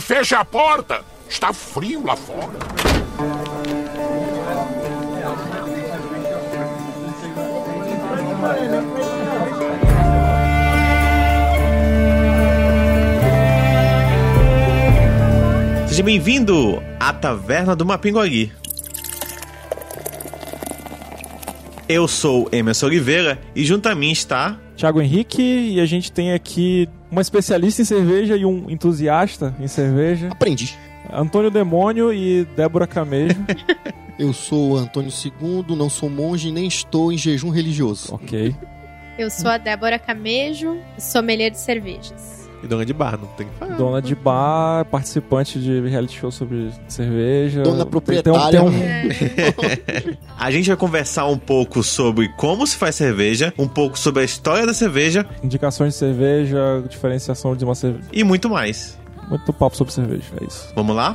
Feche a porta. Está frio lá fora. Seja bem-vindo à Taverna do Mapinguari. Eu sou Emerson Oliveira e junto a mim está Thiago Henrique e a gente tem aqui uma especialista em cerveja e um entusiasta em cerveja. Aprendi. Antônio Demônio e Débora Camejo. Eu sou Antônio II, não sou monge nem estou em jejum religioso. ok. Eu sou a Débora Camejo, sommelier de cervejas. E dona de bar, não tem que falar. Dona de bar, participante de reality show sobre cerveja. Dona Tem- proprietária. Tem, um- A gente vai conversar um pouco sobre como se faz cerveja, um pouco sobre a história da cerveja indicações de cerveja, diferenciação de uma cerveja. e muito mais. Muito papo sobre cerveja, é isso. Vamos lá?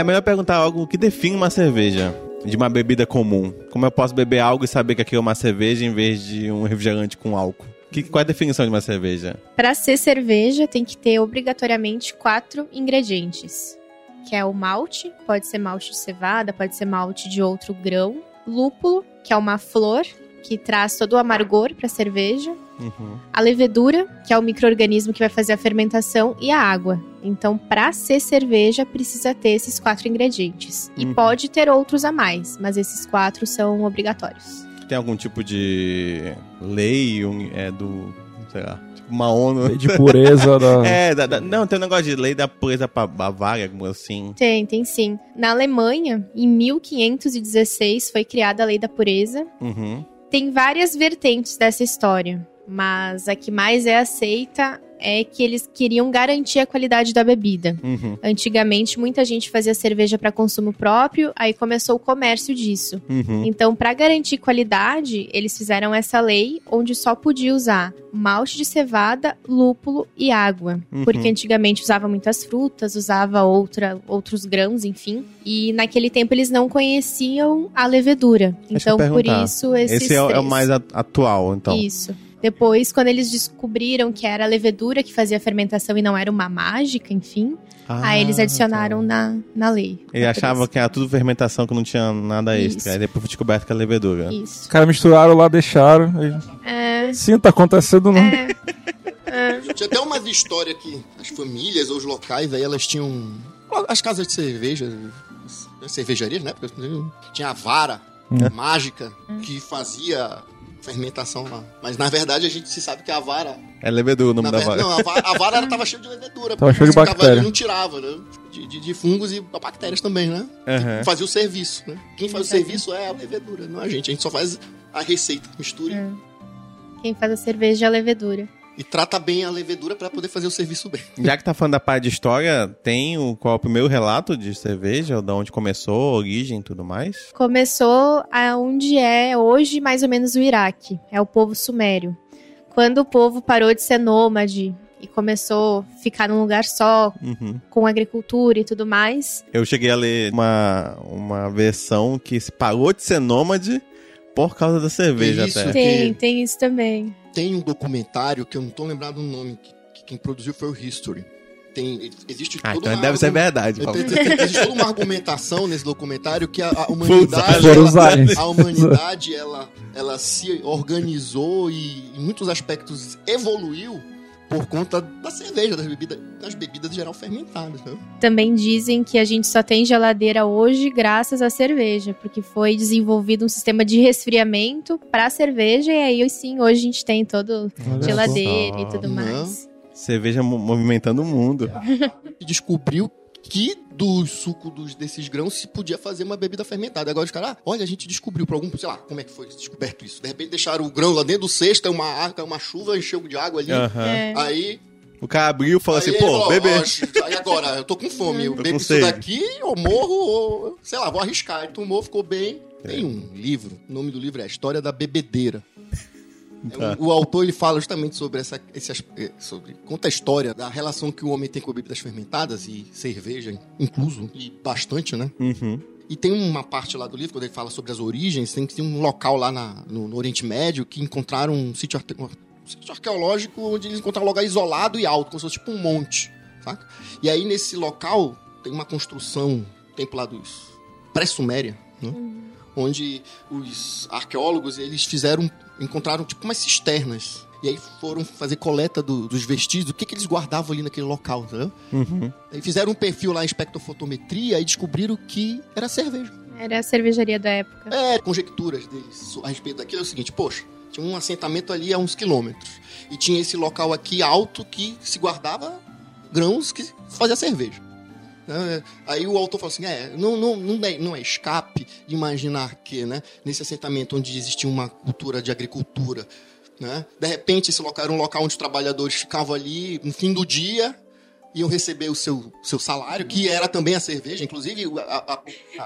É melhor perguntar algo que define uma cerveja de uma bebida comum. Como eu posso beber algo e saber que aquilo é uma cerveja em vez de um refrigerante com álcool? Que, qual é a definição de uma cerveja? Para ser cerveja, tem que ter obrigatoriamente quatro ingredientes. Que é o malte, pode ser malte de cevada, pode ser malte de outro grão. Lúpulo, que é uma flor que traz todo o amargor para a cerveja. Uhum. A levedura, que é o microorganismo que vai fazer a fermentação, e a água. Então, para ser cerveja, precisa ter esses quatro ingredientes. E Uhum. pode ter outros a mais, mas esses quatro são obrigatórios. Tem algum tipo de lei um, é, do. sei lá, tipo uma ONU? De pureza da. É, da- da- não, tem um negócio de lei da pureza pra Bavária, alguma assim. Tem, tem sim. Na Alemanha, em 1516, foi criada a Lei da Pureza. Uhum. Tem várias vertentes dessa história, mas a que mais é aceita é que eles queriam garantir a qualidade da bebida. Uhum. Antigamente, muita gente fazia cerveja para consumo próprio, aí começou o comércio disso. Uhum. Então, para garantir qualidade, eles fizeram essa lei onde só podia usar malte de cevada, lúpulo e água. Uhum. Porque antigamente usava muitas frutas, usava outra, outros grãos, enfim. E naquele tempo eles não conheciam a levedura. Então, por isso, esses Esse é, o- é o três. mais atual, então. Isso. Depois, quando eles descobriram que era a levedura que fazia a fermentação e não era uma mágica, enfim, Ah, aí eles adicionaram tá. na, na lei. Ele achava que era tudo fermentação, que não tinha nada extra. Isso. Aí depois foi descoberto que é levedura. Os Isso. caras misturaram lá, deixaram. aí- É, Sim, tá acontecendo não. é, é. Tinha até umas histórias que as famílias ou os locais aí elas tinham. As casas de cerveja, as cervejarias, né? Porque tinha a vara mágica que fazia fermentação lá. Mas na verdade a gente se sabe que a vara. É levedura o nome Na da verdade, vara. não, a vara, a vara tava cheia de levedura. Tava cheia de Ficava ali bactéria. e não tirava, né? De, de, de fungos e bactérias também, né? Aham. Fazia o serviço, né? Quem faz o serviço é a levedura, não a gente. A gente só faz a receita, mistura É. Quem faz a cerveja é a levedura. E trata bem a levedura pra poder fazer o serviço bem. Já que tá falando da parte de história, tem o, qual é o primeiro relato de cerveja, da onde começou, origem e tudo mais? Começou aonde é hoje mais ou menos o Iraque. É o povo sumério. Quando o povo parou de ser nômade e começou a ficar num lugar só, Uhum. com agricultura e tudo mais, Eu cheguei a ler uma, uma versão que se parou de ser nômade por causa da cerveja Isso. até. tem, tem isso também. Tem um documentário que eu não tô lembrado o nome, que, que quem produziu foi o History. Tem, existe Ah, então deve ser verdade. Paulo. Existe toda uma argumentação nesse documentário que a, a humanidade, ela, a humanidade ela, ela se organizou e em muitos aspectos evoluiu por conta da cerveja, das bebidas, das bebidas em geral fermentadas. Né? Também dizem que a gente só tem geladeira hoje graças à cerveja, porque foi desenvolvido um sistema de resfriamento para cerveja e aí sim, hoje a gente tem todo Olha geladeira só. e tudo Não. mais. Cerveja mo- movimentando o mundo. Descobriu que do suco dos, desses grãos se podia fazer uma bebida fermentada. Agora os caras, ah, olha, a gente descobriu por algum, sei lá, como é que foi descoberto isso? De repente deixaram o grão lá dentro do cesto, é uma arca, uma chuva, encheu de água ali. Aham. É. Aí O cara abriu e falou Aí assim, pô, bebê. "Oxe, Aí agora, eu tô com fome. Eu Tô bebo isso daqui, eu morro, ou, sei lá, vou arriscar. Ele tomou, ficou bem. Tem um livro, o nome do livro é A História da Bebedeira. É, Tá. o, o autor ele fala justamente sobre essa, esse, eh, sobre conta a história da relação que o homem tem com bebidas fermentadas e cerveja, incluso e bastante, né? Uhum. E tem uma parte lá do livro, quando ele fala sobre as origens, tem, tem um local lá na- no, no Oriente Médio que encontraram um sítio, arte- um sítio arqueológico onde eles encontraram um lugar isolado e alto, como se fosse tipo um monte, saca? E aí nesse local tem uma construção, templo lá dos pré-suméria, né? Onde os arqueólogos, eles fizeram, encontraram tipo umas cisternas. E aí foram fazer coleta do- dos vestígios, do que, que eles guardavam ali naquele local, entendeu? Uhum. Aí fizeram um perfil lá em espectrofotometria e descobriram que era cerveja. Era a cervejaria da época. É, conjecturas deles a respeito daquilo é o seguinte, poxa, tinha um assentamento ali a uns quilômetros. E tinha esse local aqui alto que se guardava grãos que fazia cerveja. É, Aí o autor falou assim, é, não, não, não, é, não é escape imaginar que, né, nesse assentamento onde existia uma cultura de agricultura, né, de repente esse local era um local onde os trabalhadores ficavam ali no fim do dia, iam receber o seu, seu salário, que era também a cerveja. Inclusive, a-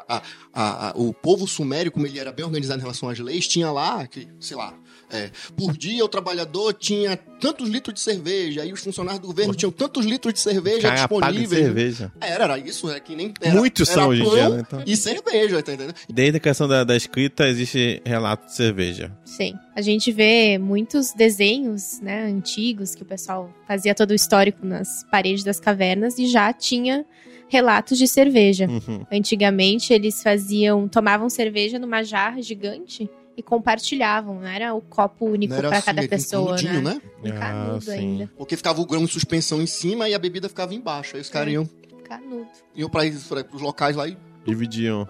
a- a- o povo sumério, como ele era bem organizado em relação às leis, tinha lá, que, sei lá, é, por dia o trabalhador tinha tantos litros de cerveja, aí os funcionários do governo tinham tantos litros de cerveja Cara, paga de disponíveis. cerveja. Era, era isso, é que nem. Era, Muitos era são hoje em pão dia, né, então. E cerveja, tá entendendo? Desde a questão da, da escrita, existe relato de cerveja. Sim. A gente vê muitos desenhos, né, antigos, que o pessoal fazia todo o histórico nas paredes das cavernas e já tinha relatos de cerveja. Uhum. Antigamente eles faziam, tomavam cerveja numa jarra gigante e compartilhavam, não era o copo único para assim, cada um pessoa, canudinho, né? né? Um Ah, canudo sim. ainda. Porque ficava o grão em suspensão em cima e a bebida ficava embaixo. Aí os caras É. iam, Canudo. iam pra, pra, pros locais lá e Dividiam.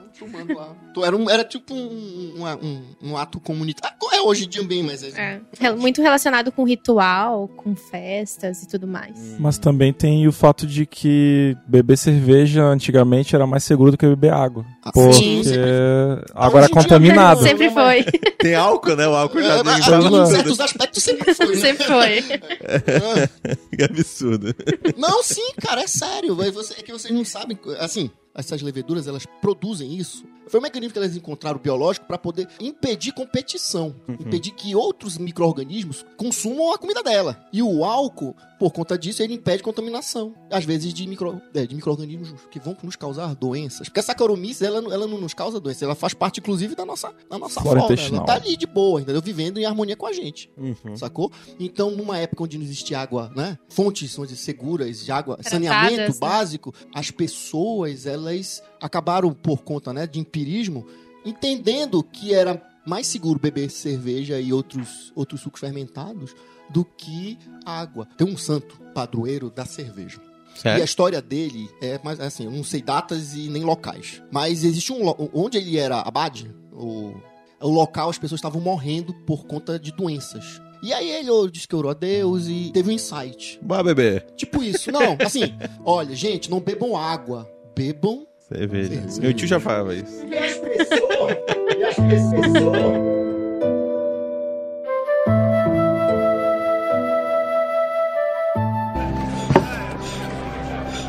lá. Era, um, era tipo um, um, um, ato comunitário. É hoje em dia bem, mas é. É. Rel- Muito relacionado com ritual, com festas e tudo mais. Mas também tem o fato de que beber cerveja antigamente era mais seguro do que beber água. Ah, Porque sim, dia contaminada. não. Sempre foi. Tem álcool, né? O álcool já É, tem mas, em né? certos aspectos sempre foi, né? Sempre foi. Ah, Que absurdo. Não, sim, cara, é sério. Você- é que vocês não sabem. Assim, essas leveduras, elas produzem isso. Foi um mecanismo que elas encontraram biológico para poder impedir competição. Impedir que outros micro-organismos consumam a comida dela. E o álcool, por conta disso, ele impede contaminação. Às vezes de, micro, é, de micro-organismos que vão nos causar doenças. Porque a Saccharomyces, ela, não- ela não nos causa doença. Ela faz parte, inclusive, da nossa, da nossa Flora. Ela tá ali de boa, entendeu? Vivendo em harmonia com a gente Uhum. sacou? Então, numa época onde não existia água, né? Fontes onde seguras de água, Tratadas, saneamento né? básico, as pessoas, elas acabaram por conta, né, de empirismo, entendendo que era mais seguro beber cerveja e outros, outros sucos fermentados do que água. Tem um santo padroeiro da cerveja. E a Certo? história dele é mais assim, eu não sei datas e nem locais. Mas existe um onde ele era abade, o, o local as pessoas estavam morrendo por conta de doenças. E aí ele disse que orou a Deus e teve um insight. Bora beber. Tipo isso, não, assim, olha, gente, não bebam água, bebam Cerveja. Cerveja. Meu tio já falava isso. e as pessoas, e as pessoas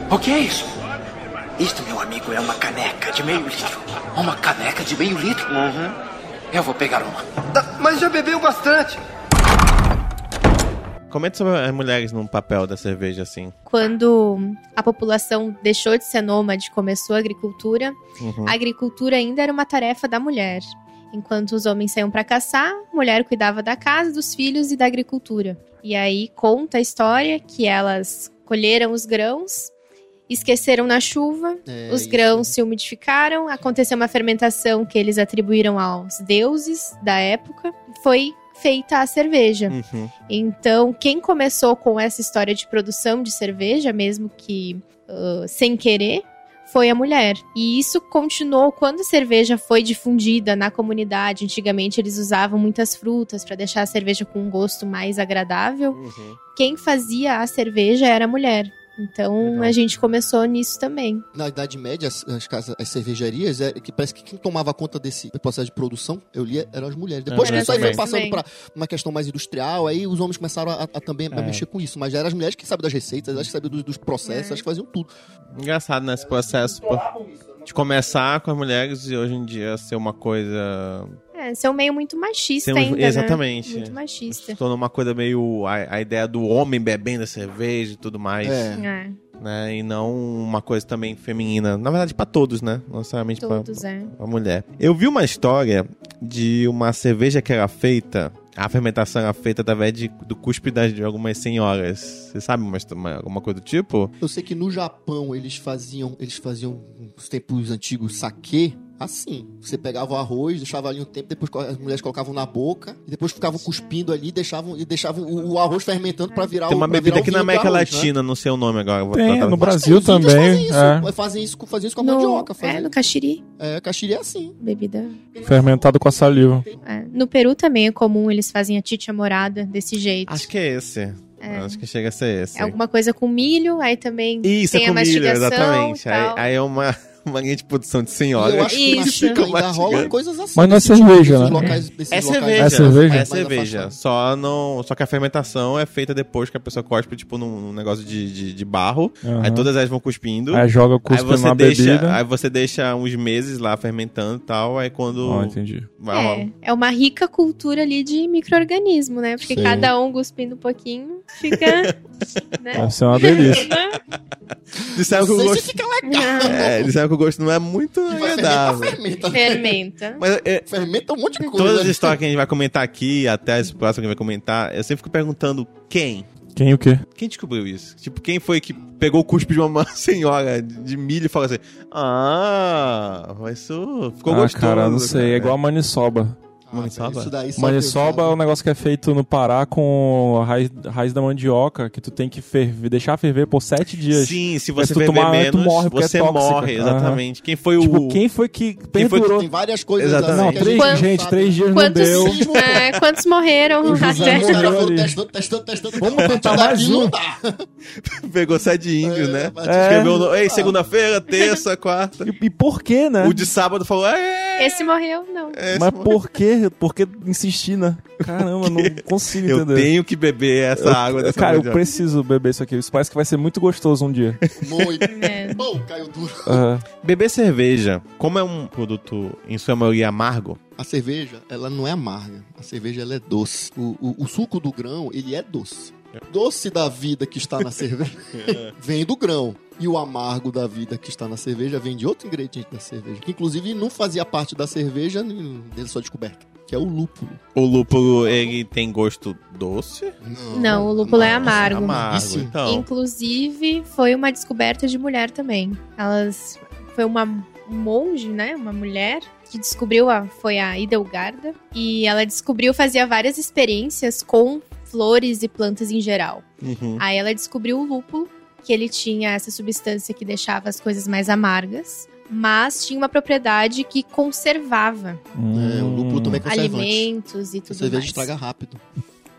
O que é isso? Isto, meu amigo, é uma caneca de meio litro. Uma caneca de meio litro? Uhum. Eu vou pegar uma. Tá, Mas já bebeu bastante. Comente sobre as mulheres no papel da cerveja, assim. Quando a população deixou de ser nômade e começou a agricultura, Uhum. a agricultura ainda era uma tarefa da mulher. Enquanto os homens saíam para caçar, a mulher cuidava da casa, dos filhos e da agricultura. E aí conta a história que elas colheram os grãos, esqueceram na chuva, É, os isso. grãos se umidificaram, aconteceu uma fermentação que eles atribuíram aos deuses da época, foi feita a cerveja. Uhum. Então, quem começou com essa história de produção de cerveja, mesmo que ah, sem querer, foi a mulher. E isso continuou quando a cerveja foi difundida na comunidade. Antigamente, eles usavam muitas frutas para deixar a cerveja com um gosto mais agradável. Uhum. Quem fazia a cerveja era a mulher. Então Legal. a gente começou nisso também. Na Idade Média, as, as casas, as cervejarias, é, que parece que quem tomava conta desse processo de produção, eu lia, eram as mulheres. Depois É, que isso aí foi passando pra uma questão mais industrial, aí os homens começaram a, a também a É. mexer com isso. Mas já eram as mulheres que sabem das receitas, elas que sabiam dos, dos processos, É. elas que faziam tudo. Engraçado nesse processo pô, de começar com as mulheres e hoje em dia ser uma coisa. É, ser um meio muito machista um- ainda, exatamente. né? Muito machista. Se tornou uma coisa meio. A, a ideia do homem bebendo a cerveja e tudo mais. É. É, Né? E não uma coisa também feminina. Na verdade, pra todos, né? Não necessariamente pra, todos, é. pra mulher. Eu vi uma história de uma cerveja que era feita. A fermentação era feita através de, do cuspe das, de algumas senhoras. Você sabe uma, uma- alguma coisa do tipo? Eu sei que no Japão eles faziam, eles faziam nos tempos antigos saquê assim. Você pegava o arroz, deixava ali um tempo, depois as mulheres colocavam na boca e depois ficavam cuspindo ali, deixavam e deixavam o, o arroz fermentando pra virar Tem o uma bebida aqui na América arroz, né? Latina, não sei o nome agora. Tem, no Brasil também. Fazem isso, É. fazem isso, com- fazem isso com a No, mandioca. é, Fazem. no caxiri, É, caxiri é assim. bebida. Fermentado com a saliva. É. No Peru também é comum, eles fazem a chicha morada desse jeito. Acho que é esse. Acho que chega a ser esse. É alguma coisa com milho, aí também Isso, tem é a com milho, mastigação exatamente. e Aí, aí é uma, uma linha de produção de senhora. eu acho que Isso. Ainda Mastigando. rola coisas assim. Mas não é cerveja, né? locais- desses É locais cerveja. É cerveja? É cerveja. Só, não, só que a fermentação é feita depois que a pessoa cospe, tipo, num, num negócio de, de, de barro. Aham. Aí todas elas vão cuspindo. Aí joga o Aí cuspe você, na deixa, bebida. aí você deixa uns meses lá fermentando e tal. Aí quando. Ó, entendi. vai- É, é uma rica cultura ali de micro-organismo, né? Porque Sim. cada um cuspindo um pouquinho fica. né? Deve ser uma delícia. Disseram que o Não sei se gosto. fica legal. É, disseram que o gosto não é muito agradável. fermenta. Fermenta. Mas é, Fermenta um monte de coisa. todas as histórias que a gente vai comentar aqui, até as próximas que a gente vai comentar, eu sempre fico perguntando quem? Quem o quê? Quem descobriu isso? Tipo, quem foi que pegou o cuspe de uma senhora de milho e falou assim: Ah, isso ficou ah, gostoso. cara, não sei. É cara." igual a maniçoba. Ah, Maniçoba? isso daí só Maniçoba é um negócio que é feito no Pará com a raiz, raiz da mandioca, que tu tem que ferver, deixar ferver por sete dias. Sim, se você tu beber tomar, menos, tu morre é você tóxica. morre, exatamente. Quem foi Tipo, o. quem foi que Quem foi-? Tem várias coisas Exatamente. Não, assim que três, gente, três né? dias Quantos, não deu. é, quantos morreram O José até? Os caras morreu foram ali. testando, testando, testando. Vamos tentar mais um. Pegou sete índios, É, né? É. Escreveu no. Ei, segunda-feira, terça, quarta. E, e por quê, né? O de sábado falou: É, Esse morreu, não. esse Mas morreu." por quê? Por que insistir, né? Caramba, não consigo Eu entender. tenho que beber essa água dessa Cara, eu preciso beber isso aqui. Isso parece que vai ser muito gostoso um dia. Muito. É. Bom, caiu duro. Aham. Beber cerveja, como é um produto em sua maioria amargo, A cerveja, ela não é amarga. A cerveja, ela é doce. O, o, o suco do grão, ele é doce. Doce da vida que está na cerveja vem do grão. E o amargo da vida que está na cerveja vem de outro ingrediente da cerveja. Que inclusive não fazia parte da cerveja dele sua descoberta. Que é o lúpulo. o lúpulo ele tem gosto doce? Não, o lúpulo é amargo. Amargo, amarguíssimo. então. Inclusive, foi uma descoberta de mulher também. Elas. Foi uma um monge, né? Uma mulher que descobriu a. Foi a Idelgarda. E ela descobriu, fazia várias experiências com flores e plantas em geral. Uhum. Aí ela descobriu o lúpulo, que ele tinha essa substância que deixava as coisas mais amargas. Mas tinha uma propriedade que conservava É, o lúpulo também é alimentos e A tudo cerveja mais. estraga rápido.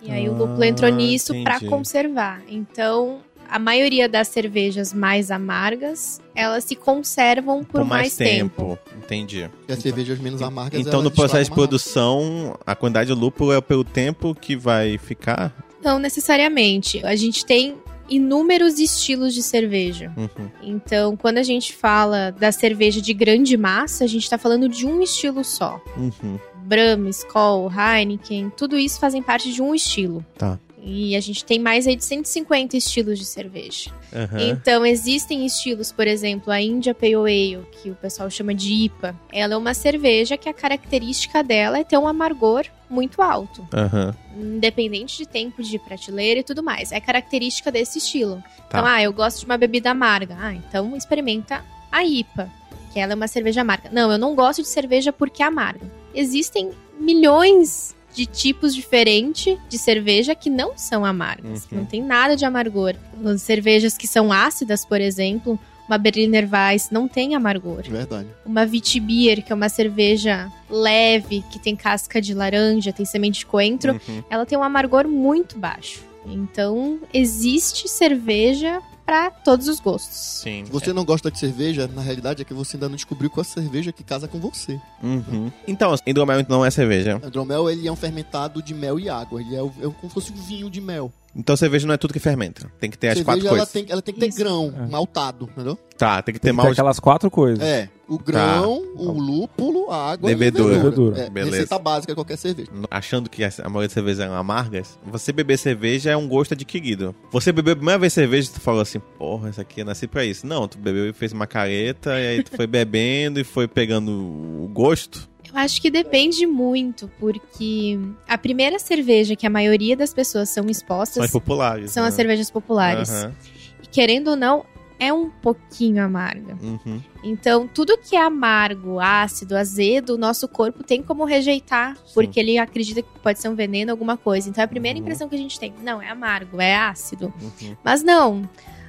E aí o Ah, lúpulo entrou nisso pra entendi. conservar. Então, a maioria das cervejas mais amargas, elas se conservam por, mais, tempo. Entendi. E as cervejas menos amargas. Então, no processo de mais produção, a quantidade de lúpulo é pelo tempo que vai ficar? Não necessariamente. A gente tem inúmeros estilos de cerveja. Uhum. Então, quando a gente fala da cerveja de grande massa, a gente tá falando de um estilo só. Uhum. Brahma, Skol, Heineken, tudo isso fazem parte de um estilo. Tá. E a gente tem mais aí de 150 estilos de cerveja. Aham. Então, existem estilos, por exemplo, a India Pale Ale, que o pessoal chama de IPA. Ela é uma cerveja que a característica dela é ter um amargor muito alto, Aham. independente de tempo de prateleira e tudo mais. É característica desse estilo. Tá. Então, ah, eu gosto de uma bebida amarga. Ah, então experimenta a IPA, que ela é uma cerveja amarga. Não, eu não gosto de cerveja porque é amarga. Existem milhões de tipos diferentes de cerveja que não são amargas. Uhum. Não tem nada de amargor. As cervejas que são ácidas, por exemplo, uma Berliner Weiss não tem amargor. Verdade. Uma Witbier, que é uma cerveja leve, que tem casca de laranja, tem semente de coentro, Uhum. ela tem um amargor muito baixo. Então, existe cerveja pra todos os gostos. Sim. Se você não gosta de cerveja, na realidade é que você ainda não descobriu qual é a cerveja que casa com você. Uhum. Então, hidromel não é cerveja. O hidromel, ele é um fermentado de mel e água. Ele é, é como se fosse um vinho de mel. Então cerveja não é tudo que fermenta. Tem que ter as cerveja, quatro ela coisas. tem, ela tem que ter Isso. grão, É. maltado, entendeu? Tá, tem que ter Tem mal. aquelas quatro coisas. É, o grão, Tá. o lúpulo, a água Levedura. e a levedura. É, Beleza. receita básica de qualquer cerveja. Achando que a maioria das cervejas eram amargas, você beber cerveja é um gosto adquirido. Você bebeu a primeira vez cerveja e tu falou assim, porra, isso aqui eu nasci pra isso. Não, tu bebeu e fez uma careta, e aí tu foi bebendo e foi pegando o gosto. Eu acho que depende muito, porque a primeira cerveja que a maioria das pessoas são São expostas as populares. são né? as cervejas populares. Aham. E querendo ou não, é um pouquinho amarga. Uhum. Então, tudo que é amargo, ácido, azedo, o nosso corpo tem como rejeitar, porque ele acredita que pode ser um veneno, alguma coisa. Então, é a primeira Uhum. impressão que a gente tem, não, é amargo, é ácido. Uhum. Mas não.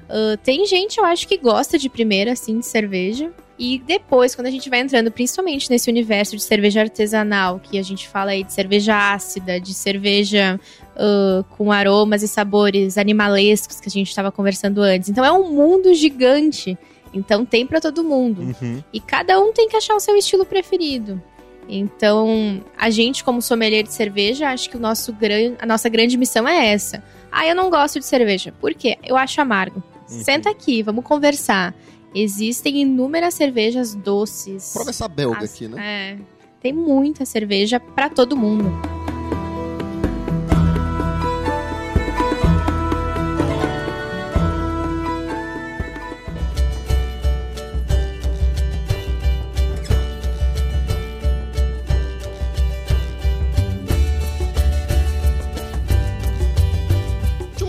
Ah, tem gente, eu acho, que gosta de primeira, assim, de cerveja. E depois, quando a gente vai entrando, principalmente nesse universo de cerveja artesanal, que a gente fala aí de cerveja ácida, de cerveja ah, com aromas e sabores animalescos, que a gente estava conversando antes. Então é um mundo gigante. Então tem pra todo mundo. Uhum. E cada um tem que achar o seu estilo preferido. Então, a gente, como sommelier de cerveja, acho que o nosso gran... a nossa grande missão é essa. Ah, eu não gosto de cerveja. Por quê? Eu acho amargo. Uhum. Senta aqui, vamos conversar. Existem inúmeras cervejas doces. Prova essa belga As- aqui, né? É. Tem muita cerveja pra todo mundo.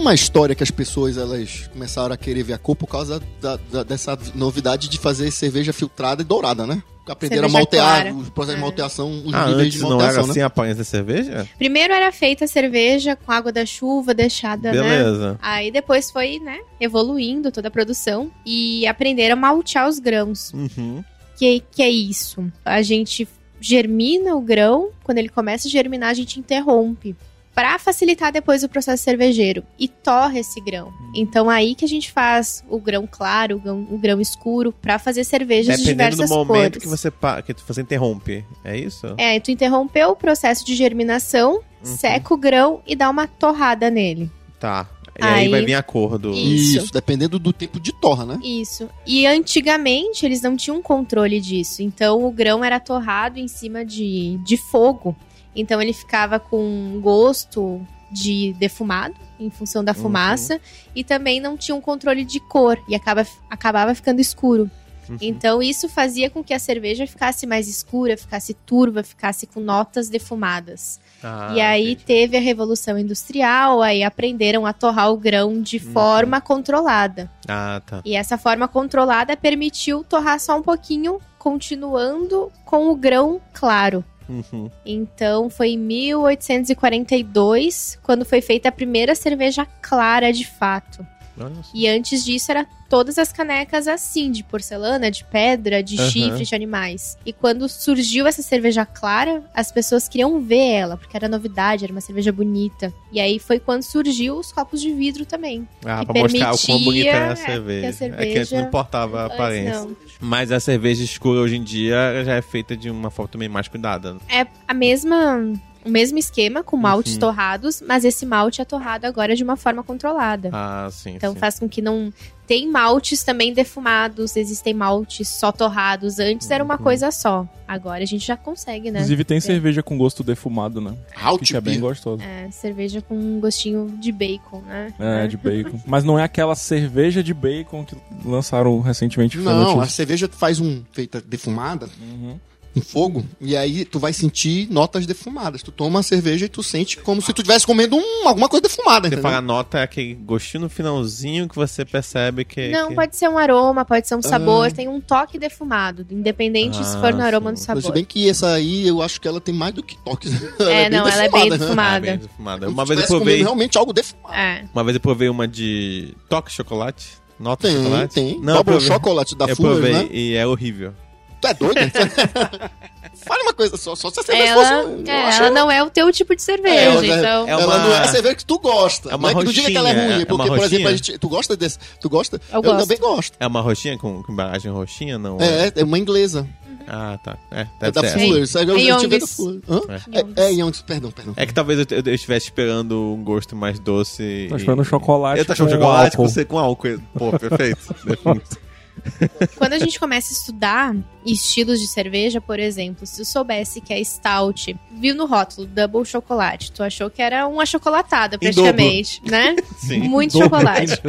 Uma história que as pessoas elas começaram a querer ver a cor por causa da- da- dessa novidade de fazer cerveja filtrada e dourada, né? Aprenderam a maltear, clara. os processos de É. malteação, os Ah, níveis antes de não era malteação, assim né? a aparência da cerveja? Primeiro era feita a cerveja com água da chuva deixada, né? Beleza. Aí depois foi, né, evoluindo toda a produção e aprenderam a maltear os grãos. Uhum. Que, que é isso? A gente germina o grão, quando ele começa a germinar, a gente interrompe. Pra facilitar depois o processo cervejeiro. E torra esse grão. Então aí que a gente faz o grão claro, o grão, o grão escuro, pra fazer cervejas de Dependendo diversas do momento cores. que você, que você interrompe. É isso? É, tu interrompeu o processo de germinação, Uhum. seca o grão e dá uma torrada nele. Tá. E aí, Aí- vai vir a cor do. Isso. Isso, dependendo do tempo de torra, né? Isso. E antigamente eles não tinham controle disso. Então o grão era torrado em cima de, de fogo. Então ele ficava com gosto de defumado, em função da Uhum. fumaça. E também não tinha um controle de cor. E acaba, acabava ficando escuro. Uhum. Então isso fazia com que a cerveja ficasse mais escura, ficasse turva, ficasse com notas defumadas. Ah, e aí entendi. teve a Revolução Industrial, aí aprenderam a torrar o grão de Uhum. forma controlada. Ah, tá. E essa forma controlada permitiu torrar só um pouquinho, continuando com o grão claro. Uhum. Então foi em 1842 quando foi feita a primeira cerveja clara de fato. E antes disso era todas as canecas assim, de porcelana, de pedra, de Aham. chifre de animais. E quando surgiu essa cerveja clara, as pessoas queriam ver ela, porque era novidade, era uma cerveja bonita. E aí foi quando surgiu os copos de vidro também. Ah, que pra mostrar o quão bonita era a é, cerveja. que a É que antes cerveja- não importava a aparência. não. Mas a cerveja escura hoje em dia já é feita de uma forma também mais cuidada. É a mesma. O mesmo esquema, com maltes Uhum. torrados, mas esse malte é torrado agora de uma forma controlada. Ah, sim. Então sim. faz com que não. Tem maltes também defumados, existem maltes só torrados. Antes era uma Uhum. coisa só. Agora a gente já consegue, né? Inclusive tem É. cerveja com gosto defumado, né? Halt Que é bem gostoso. É, cerveja com um gostinho de bacon, né? É, de bacon. Mas não é aquela cerveja de bacon que lançaram recentemente. Não, a cerveja faz um feita defumada Uhum. Fogo e aí tu vai sentir notas defumadas. Tu toma a cerveja e tu sente como se tu estivesse comendo um- alguma coisa defumada, Você fala a nota é aquele gostinho no finalzinho que você percebe que. Não, que... pode ser um aroma, pode ser um sabor, Ah. tem um toque defumado, independente se Ah, for no aroma ou no sabor. Se bem que essa aí, eu acho que ela tem mais do que toques. É, não, ela é bem defumada. Ah, bem defumada. Uma se vez eu provei. realmente algo defumado. É. Uma vez eu provei uma de toque chocolate. Nota Tem, chocolate. tem. Não, chocolate da eu Fuller, provei né? e é horrível. Tu é doido? Fala uma coisa só, só se a cerveja Ela, fosse... é, eu ela não é o teu tipo de cerveja, ela- então. é ela uma- não é a cerveja que tu gosta. É uma não é que tu diga que ela é roxinha, ruim. é Porque, uma por exemplo, a roxinha? gente, tu gosta desse? Tu gosta? Eu gosto. também gosto. É uma roxinha com, com embalagem roxinha? Não. É, é uma inglesa. Ah, tá. É, É da. Fuller. Sabe? Eu, É eu tive da Young's. Fuller. Young's. É, é Young's, perdão, perdão. É que talvez eu, eu- eu estivesse esperando um gosto mais doce. Tô e- esperando chocolate Eu tô achando com chocolate com, álcool. você- com álcool. Pô, perfeito. Definido. Quando a gente começa a estudar estilos de cerveja, por exemplo, se tu soubesse que é stout, viu no rótulo double chocolate, tu achou que era uma chocolatada praticamente, né? Sim. Muito chocolate.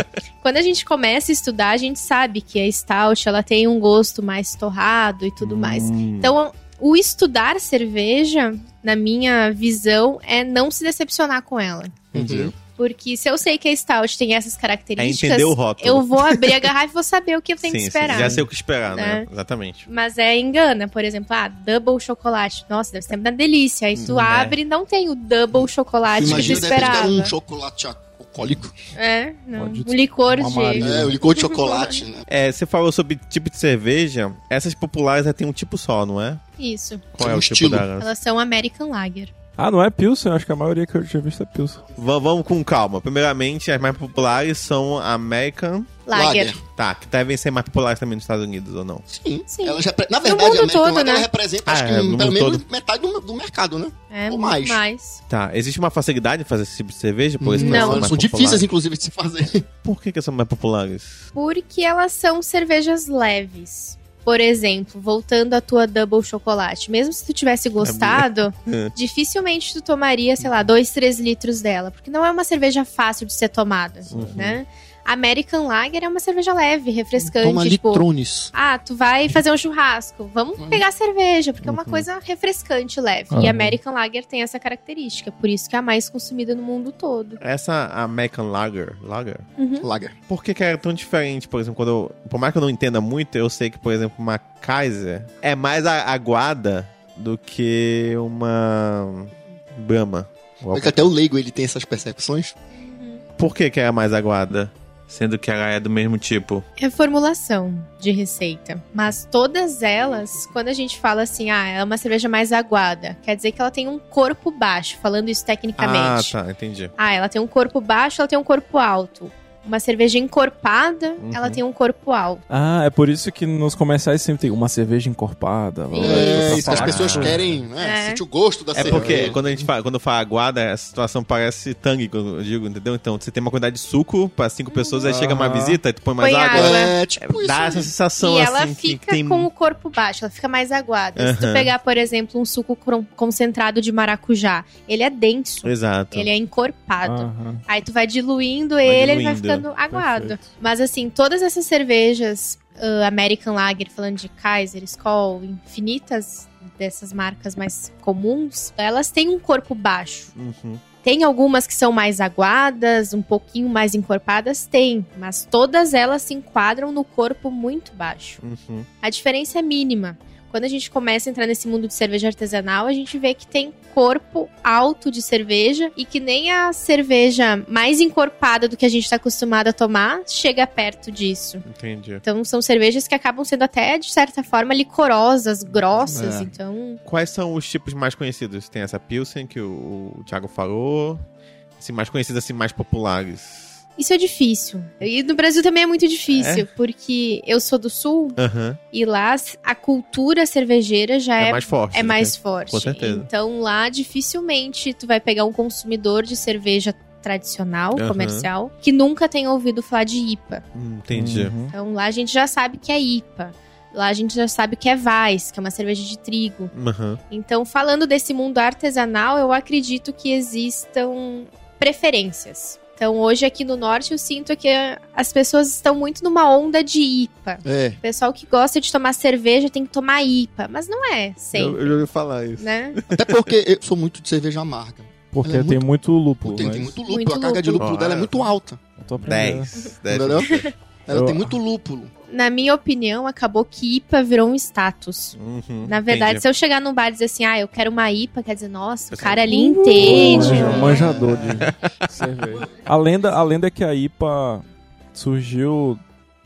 Quando a gente começa a estudar, a gente sabe que a stout, ela tem um gosto mais torrado e tudo mais. Hum. Então, o estudar cerveja, na minha visão, é não se decepcionar com ela. Entendi. Porque se eu sei que a stout tem essas É características, entender o rótulo. eu vou abrir a garrafa e vou saber o que eu tenho sim, que esperar. Sim, já sei o que esperar, né? Né? Exatamente. Mas é engana, por exemplo, ah, double chocolate. Nossa, deve ser uma delícia. Aí tu é. abre e não tem o double chocolate que tu Imagina, de repente, esperava. era um chocolate alcoólico. É, não. Um licor de. É, o licor de chocolate, né? É, você falou sobre tipo de cerveja. Essas populares já tem um tipo só, não é? Isso. Qual Tem é um o tipo estilo. delas? Elas são American Lager. Ah, não é Pilsen? Acho que a maioria que eu tinha visto é Pilsen. Va- Vamos com calma. Primeiramente, as mais populares são a American. Lager. Tá, que devem ser mais populares também nos Estados Unidos, ou não? Sim. Sim. Ela já, na verdade, mundo a American todo, Lager, né? representa, acho Ah, que é, no pelo menos todo. metade do, do mercado, né? É, Ou mais. mais. Tá, existe uma facilidade em fazer esse tipo de cerveja? Por isso que Não. são populares? difíceis, inclusive, de se fazer. Por que, que são mais populares? Porque elas são cervejas leves. Por exemplo, voltando à tua double chocolate, mesmo se tu tivesse gostado, É. dificilmente tu tomaria, sei lá, 2, 3 litros dela, porque não é uma cerveja fácil de ser tomada, Uhum. né? American Lager é uma cerveja leve, refrescante, Toma tipo, litrones. ah, tu vai fazer um churrasco, vamos Uhum. pegar cerveja, porque é uma Uhum. coisa refrescante, leve. Uhum. E American Lager tem essa característica, por isso que é a mais consumida no mundo todo. Essa American Lager, Lager, Lager. por que, que é tão diferente? Por exemplo, quando eu, por mais que eu não entenda muito, eu sei que, por exemplo, uma Kaiser é mais a- aguada do que uma Brahma. Porque até o leigo ele tem essas percepções. Por que, que é a mais aguada? Sendo que ela é do mesmo tipo. É formulação de receita. Mas todas elas, quando a gente fala assim, ah, é uma cerveja mais aguada, quer dizer que ela tem um corpo baixo, falando isso Ah, tecnicamente. tá, entendi. Ah, ela tem um corpo baixo, ela tem um corpo alto. Uma cerveja encorpada, Uhum. ela tem um corpo alto. Ah, é por isso que nos comerciais sempre tem uma cerveja encorpada. É, isso que as pessoas que- querem, né? É. Sentir o gosto da É cerveja. porque quando a gente fala, quando eu falo aguada, a situação parece tangue, eu digo, entendeu? Então você tem uma quantidade de suco pra cinco pessoas, aí chega uma Aham. visita e tu põe mais Põe água. água. É, tipo. Dá essa sensação e assim ela que fica tem com o corpo baixo, ela fica mais aguada. Se tu pegar, por exemplo, um suco concentrado de maracujá, ele é denso, Exato. ele é encorpado. Aí tu vai diluindo ele, ele vai diluindo. Aguado. Perfeito. Mas assim, todas essas cervejas, ah, American Lager, falando de Kaiser, Skol, infinitas dessas marcas mais comuns, elas têm um corpo baixo. Uhum. Tem algumas que são mais aguadas, um pouquinho mais encorpadas, tem, mas todas elas se enquadram no corpo muito baixo. Uhum. A diferença é mínima. Quando a gente começa a entrar nesse mundo de cerveja artesanal, a gente vê que tem corpo alto de cerveja e que nem a cerveja mais encorpada do que a gente está acostumado a tomar chega perto disso. Entendi. Então são cervejas que acabam sendo até, de certa forma, licorosas, grossas. É. Então, Quais são os tipos mais conhecidos? Tem essa Pilsen que o, o Thiago falou. Assim, mais conhecidos, assim, mais populares. Isso é difícil. E no Brasil também é muito difícil, porque eu sou do sul Aham. e lá a cultura cervejeira já É, é mais forte. é né? mais forte. Com certeza. Então lá dificilmente tu vai pegar um consumidor de cerveja tradicional, Aham. comercial, que nunca tenha ouvido falar de IPA. Entendi. Uhum. Então lá a gente já sabe que é IPA. Lá a gente já sabe que é Weiss, que é uma cerveja de trigo. Aham. Então, falando desse mundo artesanal, eu acredito que existam preferências. Então, hoje aqui no norte, eu sinto que as pessoas estão muito numa onda de IPA. É. O pessoal que gosta de tomar cerveja tem que tomar IPA, mas não é sempre, eu já ouvi falar isso. né? Até porque eu sou muito de cerveja amarga. Porque é tem muito lúpulo. Tem, mas tem muito lúpulo. Muito a carga de lúpulo. lúpulo dela é muito alta. eu tô aprendendo. 10. 10. Entendeu? Ela Eu- tem muito lúpulo. Na minha opinião, acabou que IPA virou um status. Uhum, Na verdade, entendi. se eu chegar num bar e dizer assim, ah, eu quero uma IPA, quer dizer, nossa, o Pessoal, cara ali Uh, entende. manja- manjador de cerveja. A lenda, a lenda é que a IPA surgiu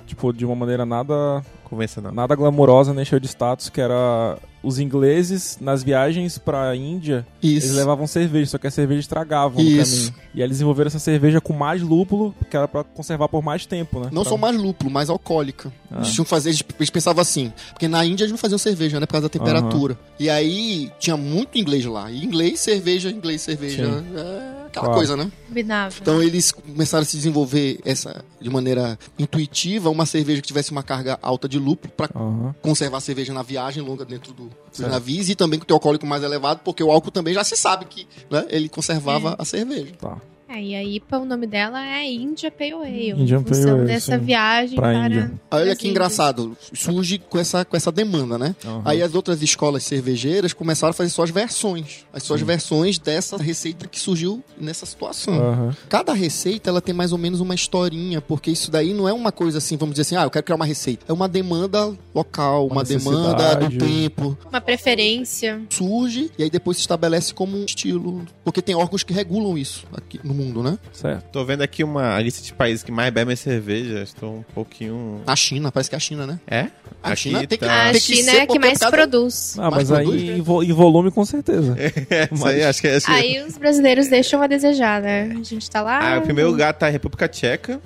tipo, de uma maneira nada, Convencional. nada glamourosa nem cheia de status, que era os ingleses nas viagens pra Índia, eles Isso. levavam cerveja, só que a cerveja estragavam no Isso. caminho. E aí eles desenvolveram essa cerveja com mais lúpulo, que era pra conservar por mais tempo, né? Não Pra- só mais lúpulo, mais alcoólica. Ah. Eles tinham fazer, eles, eles pensavam assim, porque na Índia eles não faziam cerveja, né, por causa da temperatura. E aí tinha muito inglês lá. E inglês, cerveja, inglês, cerveja. Sim. É aquela Claro. coisa, né? Combinável. Então eles começaram a se desenvolver essa de maneira intuitiva, uma cerveja que tivesse uma carga alta de lúpulo para Aham. conservar a cerveja na viagem longa dentro do, dos navios e também com o teu alcoólico mais elevado, porque o álcool também já se sabe que né, ele conservava É. a cerveja. Tá. É, e a IPA, o nome dela é India Pale Ale. Indian em função Pale Ale, dessa sim. viagem Pra para... Índia. Olha as que Índias. engraçado, surge com essa, com essa demanda, né? Aham. Aí as outras escolas cervejeiras começaram a fazer suas versões. As suas versões dessa receita que surgiu nessa situação. Aham. Cada receita, ela tem mais ou menos uma historinha, porque isso daí não é uma coisa assim, vamos dizer assim, ah, eu quero criar uma receita. É uma demanda local, Uma uma, demanda do necessidade. tempo. Uma preferência. Surge e aí depois se estabelece como um estilo. Porque tem órgãos que regulam isso aqui no mundo, né? Certo. Tô vendo aqui uma lista de países que mais bebem cerveja. Estou um pouquinho. A China, parece que é a China, né? É? A Aqui China tem que- tá... A tem que China ser é a que mais produz. Ah, Mas mas aí produz, né? em, vo- em volume com certeza. Isso aí, acho que é. Que- Aí os brasileiros deixam a desejar, né? A gente tá lá... Ah, o primeiro lugar tá a República Tcheca.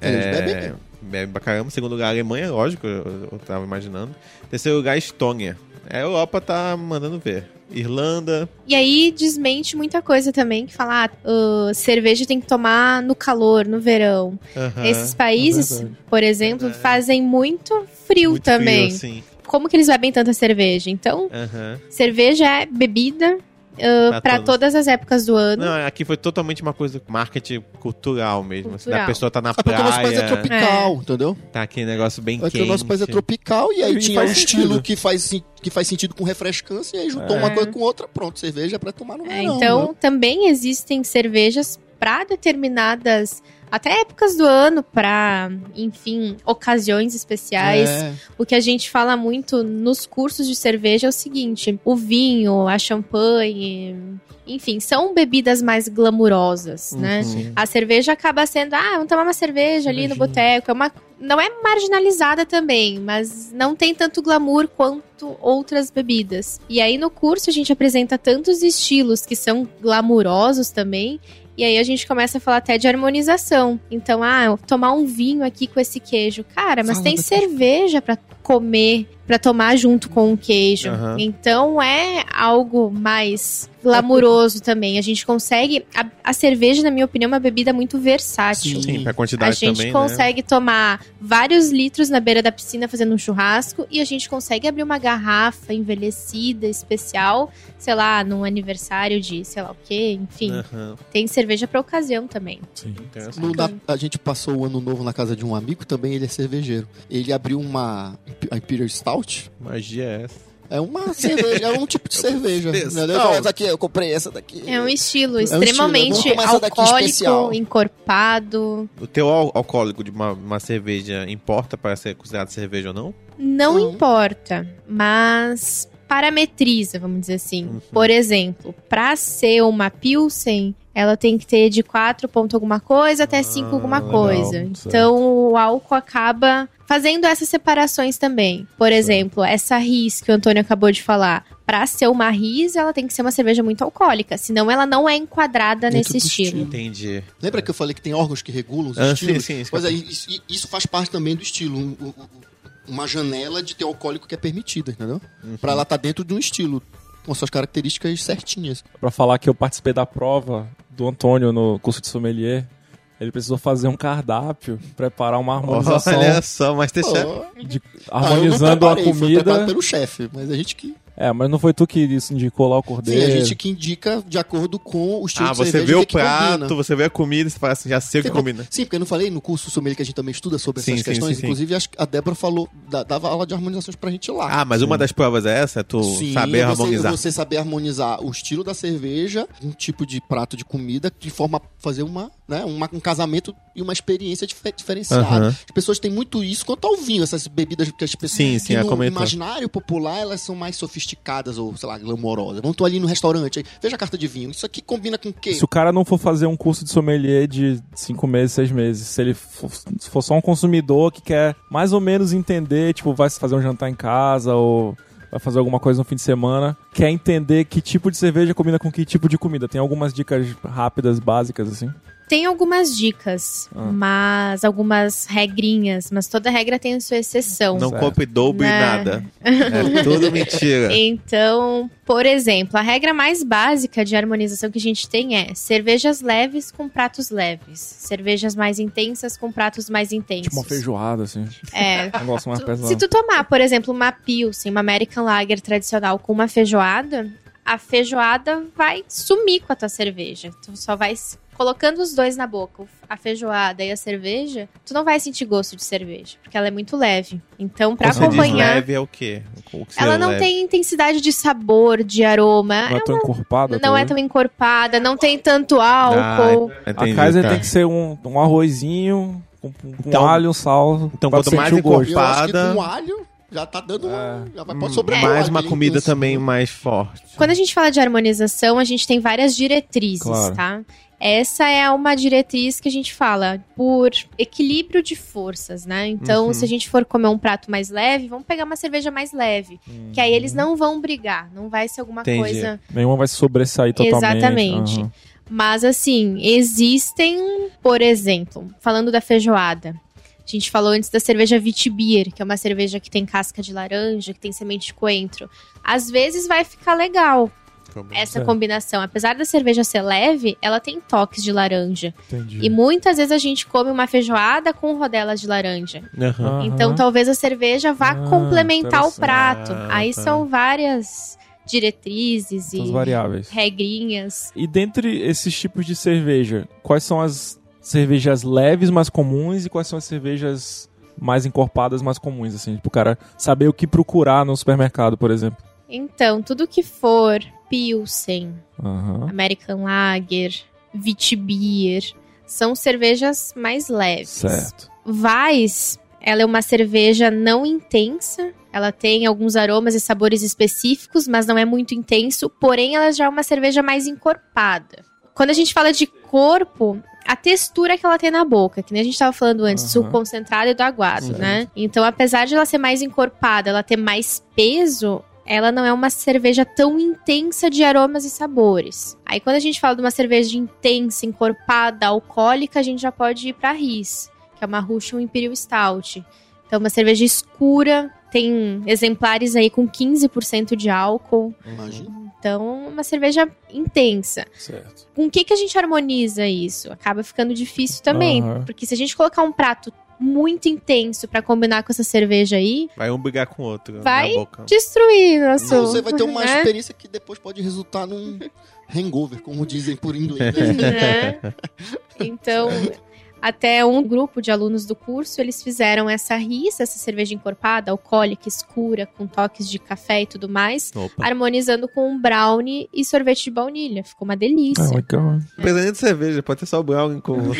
Eles É, bebem. Bebe pra caramba. Segundo lugar, Alemanha, lógico, eu, eu tava imaginando. Terceiro lugar, Estônia. A Europa tá mandando ver. Irlanda. E aí desmente muita coisa também, que fala, ah, ah, cerveja tem que tomar no calor, no verão. Esses países, verdade. por exemplo, Verdade. fazem muito frio muito também. Frio, assim. Como que eles bebem tanta cerveja? Então, cerveja é bebida ah, Pra pra todos. todas as épocas do ano. Não, aqui foi totalmente uma coisa marketing cultural mesmo. Assim, Cultural. a pessoa tá na Ah, porque o nosso país é praia, tropical, entendeu? tá aquele negócio bem Aqui quente. o nosso país é tropical e aí E tinha um estilo que faz, que faz sentido com refrescância e aí juntou É. uma coisa com outra, pronto, cerveja é pra tomar no É, verão. então, né? também existem cervejas para determinadas até épocas do ano, para, enfim, ocasiões especiais. É. O que a gente fala muito nos cursos de cerveja é o seguinte: o vinho, a champanhe, enfim, são bebidas mais glamurosas, né? Uhum. A cerveja acaba sendo, ah, vamos tomar uma cerveja ali no Cervejinha. boteco. É uma, não é marginalizada também, mas não tem tanto glamour quanto outras bebidas. E aí no curso a gente apresenta tantos estilos que são glamurosos também. E aí a gente começa a falar até de harmonização. Então, ah, tomar um vinho aqui com esse queijo. Cara, mas Fala tem cerveja pra comer, pra tomar junto com o queijo. Aham. Então é algo mais glamuroso também. A gente consegue. A, a cerveja, na minha opinião, é uma bebida muito versátil. Sim, pra A quantidade gente também, né? consegue tomar vários litros na beira da piscina fazendo um churrasco e a gente consegue abrir uma garrafa envelhecida, especial, sei lá, num aniversário de sei lá o quê, enfim. Aham, Tem cerveja pra ocasião também. Sim. Na- a gente passou o ano novo na casa de um amigo, também ele é cervejeiro. Ele abriu uma a Imperial Stout. Magia é essa. É uma cerveja, é um tipo de cerveja. Stout. Entendeu? Essa aqui, eu comprei essa daqui. É um estilo É um estilo. extremamente daqui alcoólico, encorpado. O teu al- alcoólico de uma, uma cerveja importa para ser considerado cerveja ou não? Não Não. importa, mas parametriza, vamos dizer assim. Uhum. Por exemplo, pra ser uma Pilsen, ela tem que ter de 4 ponto alguma coisa até 5 alguma legal, coisa. certo. Então o álcool acaba fazendo essas separações também. Por exemplo, essa RIS que o Antônio acabou de falar. Pra ser uma RIS, ela tem que ser uma cerveja muito alcoólica, senão ela não é enquadrada Dentro nesse estilo. estilo. Entendi. Lembra que eu falei que tem órgãos que regulam os Ah, sim, estilos? sim, isso Pois é, isso, isso faz parte também do estilo. um- um- uma janela de ter alcoólico que é permitida, entendeu? Uhum. Pra ela estar dentro de um estilo, com suas características certinhas. Pra falar que eu participei da prova do Antônio no curso de sommelier, ele precisou fazer um cardápio, preparar uma harmonização, Olha só, Masterchef. Pô, de- ah, eu não harmonizando a preparei, Foi preparado comida. pelo chefe, mas a gente que... É, mas não foi tu que isso indicou lá o Sim, cordeiro. a gente que indica de acordo com o estilo Ah, de você cerveja vê que o que combina. prato, você vê a comida e você fala assim, já sei o que Sim, combina. Sim, porque eu não falei no curso sommelier que a gente também estuda sobre Sim, essas sim, questões. sim, sim. Inclusive, acho que a Débora falou, da- dava aula de harmonizações pra gente lá. Ah, mas uma das provas é essa? É tu Sim, saber você, harmonizar. Você saber harmonizar o estilo da cerveja, um tipo de prato de comida, de forma a fazer uma né? Uma- um casamento e uma experiência dife- diferenciada. Aham. As pessoas têm muito isso quanto ao vinho, essas bebidas que as pessoas Sim, sim, ela no comentou. imaginário popular elas são mais sofisticadas ou, sei lá, glamorosas. Vamos tô ali no restaurante, aí, veja a carta de vinho. Isso aqui combina com o quê? Se o cara não for fazer um curso de sommelier de cinco meses, seis meses, se ele for, se for só um consumidor que quer mais ou menos entender, tipo, vai fazer um jantar em casa ou vai fazer alguma coisa no fim de semana, quer entender que tipo de cerveja combina com que tipo de comida. Tem algumas dicas rápidas, básicas, assim. Tem algumas dicas, Ah. mas algumas regrinhas, mas toda regra tem a sua exceção. Não Certo. compre dobro e Né? nada. É tudo mentira. Então, por exemplo, a regra mais básica de harmonização que a gente tem é cervejas leves com pratos leves, cervejas mais intensas com pratos mais intensos. Tipo uma feijoada, assim. É. Um negócio mais pesado. Se tu tomar, por exemplo, uma Pilsen, uma American Lager tradicional com uma feijoada, a feijoada vai sumir com a tua cerveja. Tu só vai colocando os dois na boca, a feijoada e a cerveja, tu não vai sentir gosto de cerveja, porque ela é muito leve. Então, diz acompanhar, leve é o quê? O que ela seria não leve? tem intensidade de sabor, de aroma. Não é tão encorpada? Não é tão encorpada, não tem tanto álcool. Ah, A entendi, Kaiser tá. tem que ser um, um arrozinho com, com Então- alho, um sal. então quanto mais encorpada- com alho já tá dando uma... Já vai, pode sobrepor mais uma comida intenso. também mais forte. Quando a gente fala de harmonização, a gente tem várias diretrizes, Claro. tá? Essa é uma diretriz que a gente fala por equilíbrio de forças, né? Então, Uhum. se a gente for comer um prato mais leve, vamos pegar uma cerveja mais leve. Que aí eles não vão brigar, não vai ser alguma Entendi. coisa. Nenhuma vai sobressair totalmente. Exatamente. Aham. Mas, assim, existem, por exemplo, falando da feijoada. A gente falou antes da cerveja Vitibir, que é uma cerveja que tem casca de laranja, que tem semente de coentro. Às vezes vai ficar legal essa Certo. combinação. Apesar da cerveja ser leve, ela tem toques de laranja. Entendi. E muitas vezes a gente come uma feijoada com rodelas de laranja. Aham. Então talvez a cerveja vá Ah, complementar o prato. Ah, Aí tá. são várias diretrizes e variáveis. regrinhas. E dentre esses tipos de cerveja, quais são as cervejas leves mais comuns e quais são as cervejas mais encorpadas mais comuns, assim? Pro cara saber o que procurar no supermercado, por exemplo. Então, tudo que for Pilsen, Aham. American Lager, Vitibir, são cervejas mais leves. Certo. Weiss, ela é uma cerveja não intensa. Ela tem alguns aromas e sabores específicos, mas não é muito intenso. Porém, ela já é uma cerveja mais encorpada. Quando a gente fala de corpo, a textura que ela tem na boca, que nem a gente estava falando antes, do Aham. suco concentrado e do aguado, né? Então, apesar de ela ser mais encorpada, ela ter mais peso, ela não é uma cerveja tão intensa de aromas e sabores. Aí, quando a gente fala de uma cerveja intensa, encorpada, alcoólica, a gente já pode ir para Riz, que é uma Russian Imperial Stout. Então, uma cerveja escura, tem exemplares aí com 15% de álcool. Imagina. Então, uma cerveja intensa. Certo. Com o que, que a gente harmoniza isso? Acaba ficando difícil também. Aham. Porque se a gente colocar um prato muito intenso pra combinar com essa cerveja aí, Vai um brigar com o outro Vai na boca. destruir nosso. Não, você vai ter uma né? experiência que depois pode resultar num hangover, como dizem por inglês. né? Então, até um grupo de alunos do curso, eles fizeram essa risa, essa cerveja encorpada, alcoólica, escura, com toques de café e tudo mais, Opa. harmonizando com um brownie e sorvete de baunilha. Ficou uma delícia. Ah, legal. Precisa nem de cerveja, pode ter só o brownie com...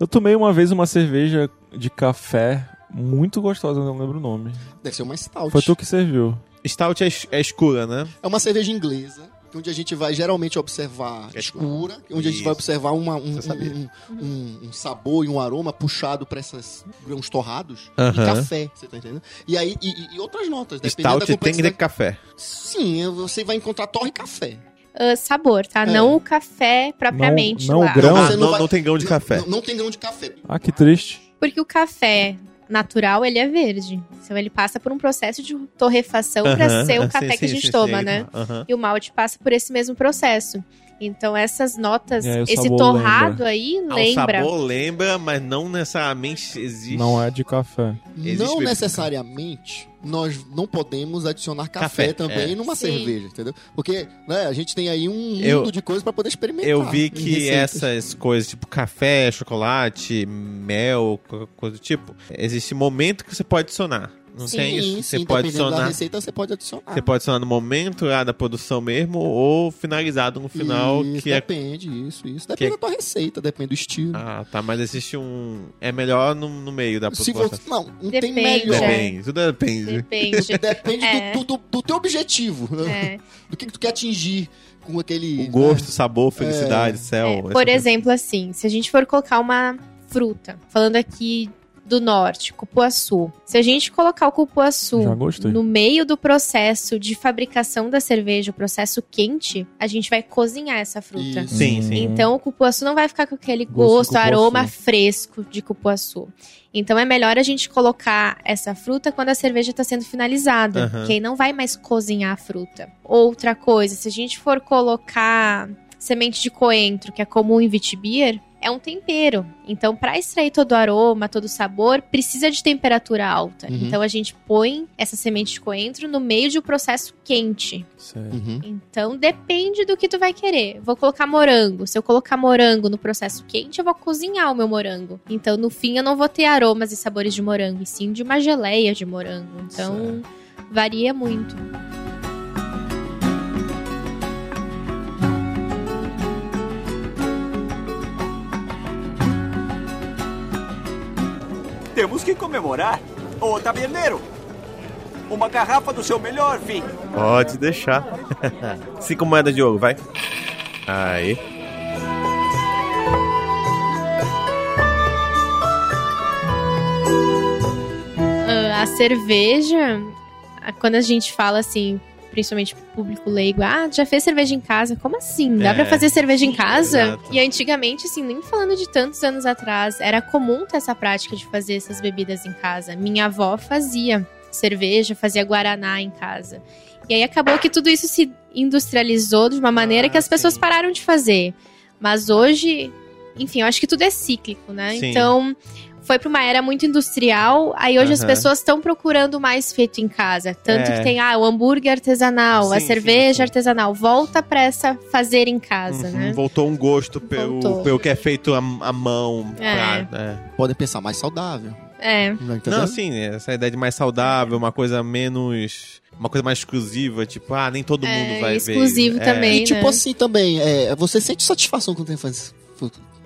Eu tomei uma vez uma cerveja de café muito gostosa, eu não lembro o nome. Deve ser uma stout. Foi tu que serviu. Stout é, es- é escura, né? É uma cerveja inglesa, onde a gente vai geralmente observar É escura, onde a gente Isso. vai observar uma- um, Você sabia. um- um- um sabor e um aroma puxado para esses grãos torrados Aham. e café, você tá entendendo? E aí, e, e- e outras notas, dependendo Stout da tem que complexidade. ter café. Sim, você vai encontrar torre e café. Ah, sabor, tá? É. Não o café propriamente Não- não lá. o grão? Ah, você não, vai- não tem grão de Não- café. Não, não tem grão de café. Ah, que triste. Porque o café natural, ele é verde. Então ele passa por um processo de torrefação pra Aham, ser o sim, café que a sim, gente sim, toma, sim. né? Aham. E o malte passa por esse mesmo processo. Então essas notas, o esse torrado lembra. aí Ah, lembra. O sabor lembra, mas não necessariamente existe. Não é de café. Existe não bebida. necessariamente nós não podemos adicionar café, Café, também é. numa Sim. cerveja, entendeu? Porque né, a gente tem aí um mundo Eu- de coisas para poder experimentar. Eu vi que essas coisas, tipo café, chocolate, mel, qualquer coisa do tipo, existe momento que você pode adicionar. Não Sim. tem isso. Sim, Você sim, pode adicionar. receita, você pode adicionar. Você pode adicionar no momento lá da produção mesmo ou finalizado no final, Isso, que é. depende, isso, isso. Depende que é- da tua receita, depende do estilo. Ah, tá, mas existe um. É melhor no, no meio da Se produção. você, não, não tem Depende, melhor. é. Depende, tudo depende. Depende. Depende É. do, do, do teu objetivo, né? É. do que, que tu quer atingir com aquele. O gosto, sabor, felicidade, céu. É, essa por coisa. exemplo, assim, se a gente for colocar uma fruta, falando aqui do norte, cupuaçu. Se a gente colocar o cupuaçu no meio do processo de fabricação da cerveja, o processo quente, a gente vai cozinhar essa fruta. Isso. Sim, sim. Então o cupuaçu não vai ficar com aquele Gosto gosto, aroma fresco de cupuaçu. Então é melhor a gente colocar essa fruta quando a cerveja está sendo finalizada, Aham. porque aí não vai mais cozinhar a fruta. Outra coisa, se a gente for colocar semente de coentro, que é comum em vitibir, é um tempero. Então, para extrair todo o aroma, todo o sabor, precisa de temperatura alta. Uhum. Então, a gente põe essa semente de coentro no meio de um processo quente. Certo. Uhum. Então depende do que tu vai querer. Vou colocar morango. Se eu colocar morango no processo quente, eu vou cozinhar o meu morango. Então no fim eu não vou ter aromas e sabores de morango, e sim de uma geleia de morango. Então varia muito. Temos que comemorar. Ô, taberneiro! Uma garrafa do seu melhor vinho. Pode deixar. Cinco moedas de ouro, vai. Aí. Ah, a cerveja, quando a gente fala assim, principalmente pro público leigo, ah, já fez cerveja em casa? Como assim? Dá É. pra fazer cerveja em casa? Exato. E antigamente, assim, nem falando de tantos anos atrás, era comum ter essa prática de fazer essas bebidas em casa. Minha avó fazia cerveja, fazia guaraná em casa. E aí acabou que tudo isso se industrializou de uma maneira Ah, que as pessoas sim. pararam de fazer. Mas hoje, enfim, eu acho que tudo é cíclico, né? Sim. Então, foi pra uma era muito industrial, aí hoje as Aham. pessoas estão procurando mais feito em casa. Tanto É. que tem, ah, o hambúrguer artesanal, a Sim, cerveja sim, sim. artesanal. Volta pra essa fazer em casa, Uhum, né? Voltou um gosto pelo, Voltou. pelo que é feito à, à mão. É. pra- é. Podem pensar mais saudável. É. Não? Não, assim, essa ideia de mais saudável, uma coisa menos. Uma coisa mais exclusiva, tipo, ah, nem todo É, mundo vai exclusivo ver. também. E tipo né? assim também, é, você sente satisfação quando tem faz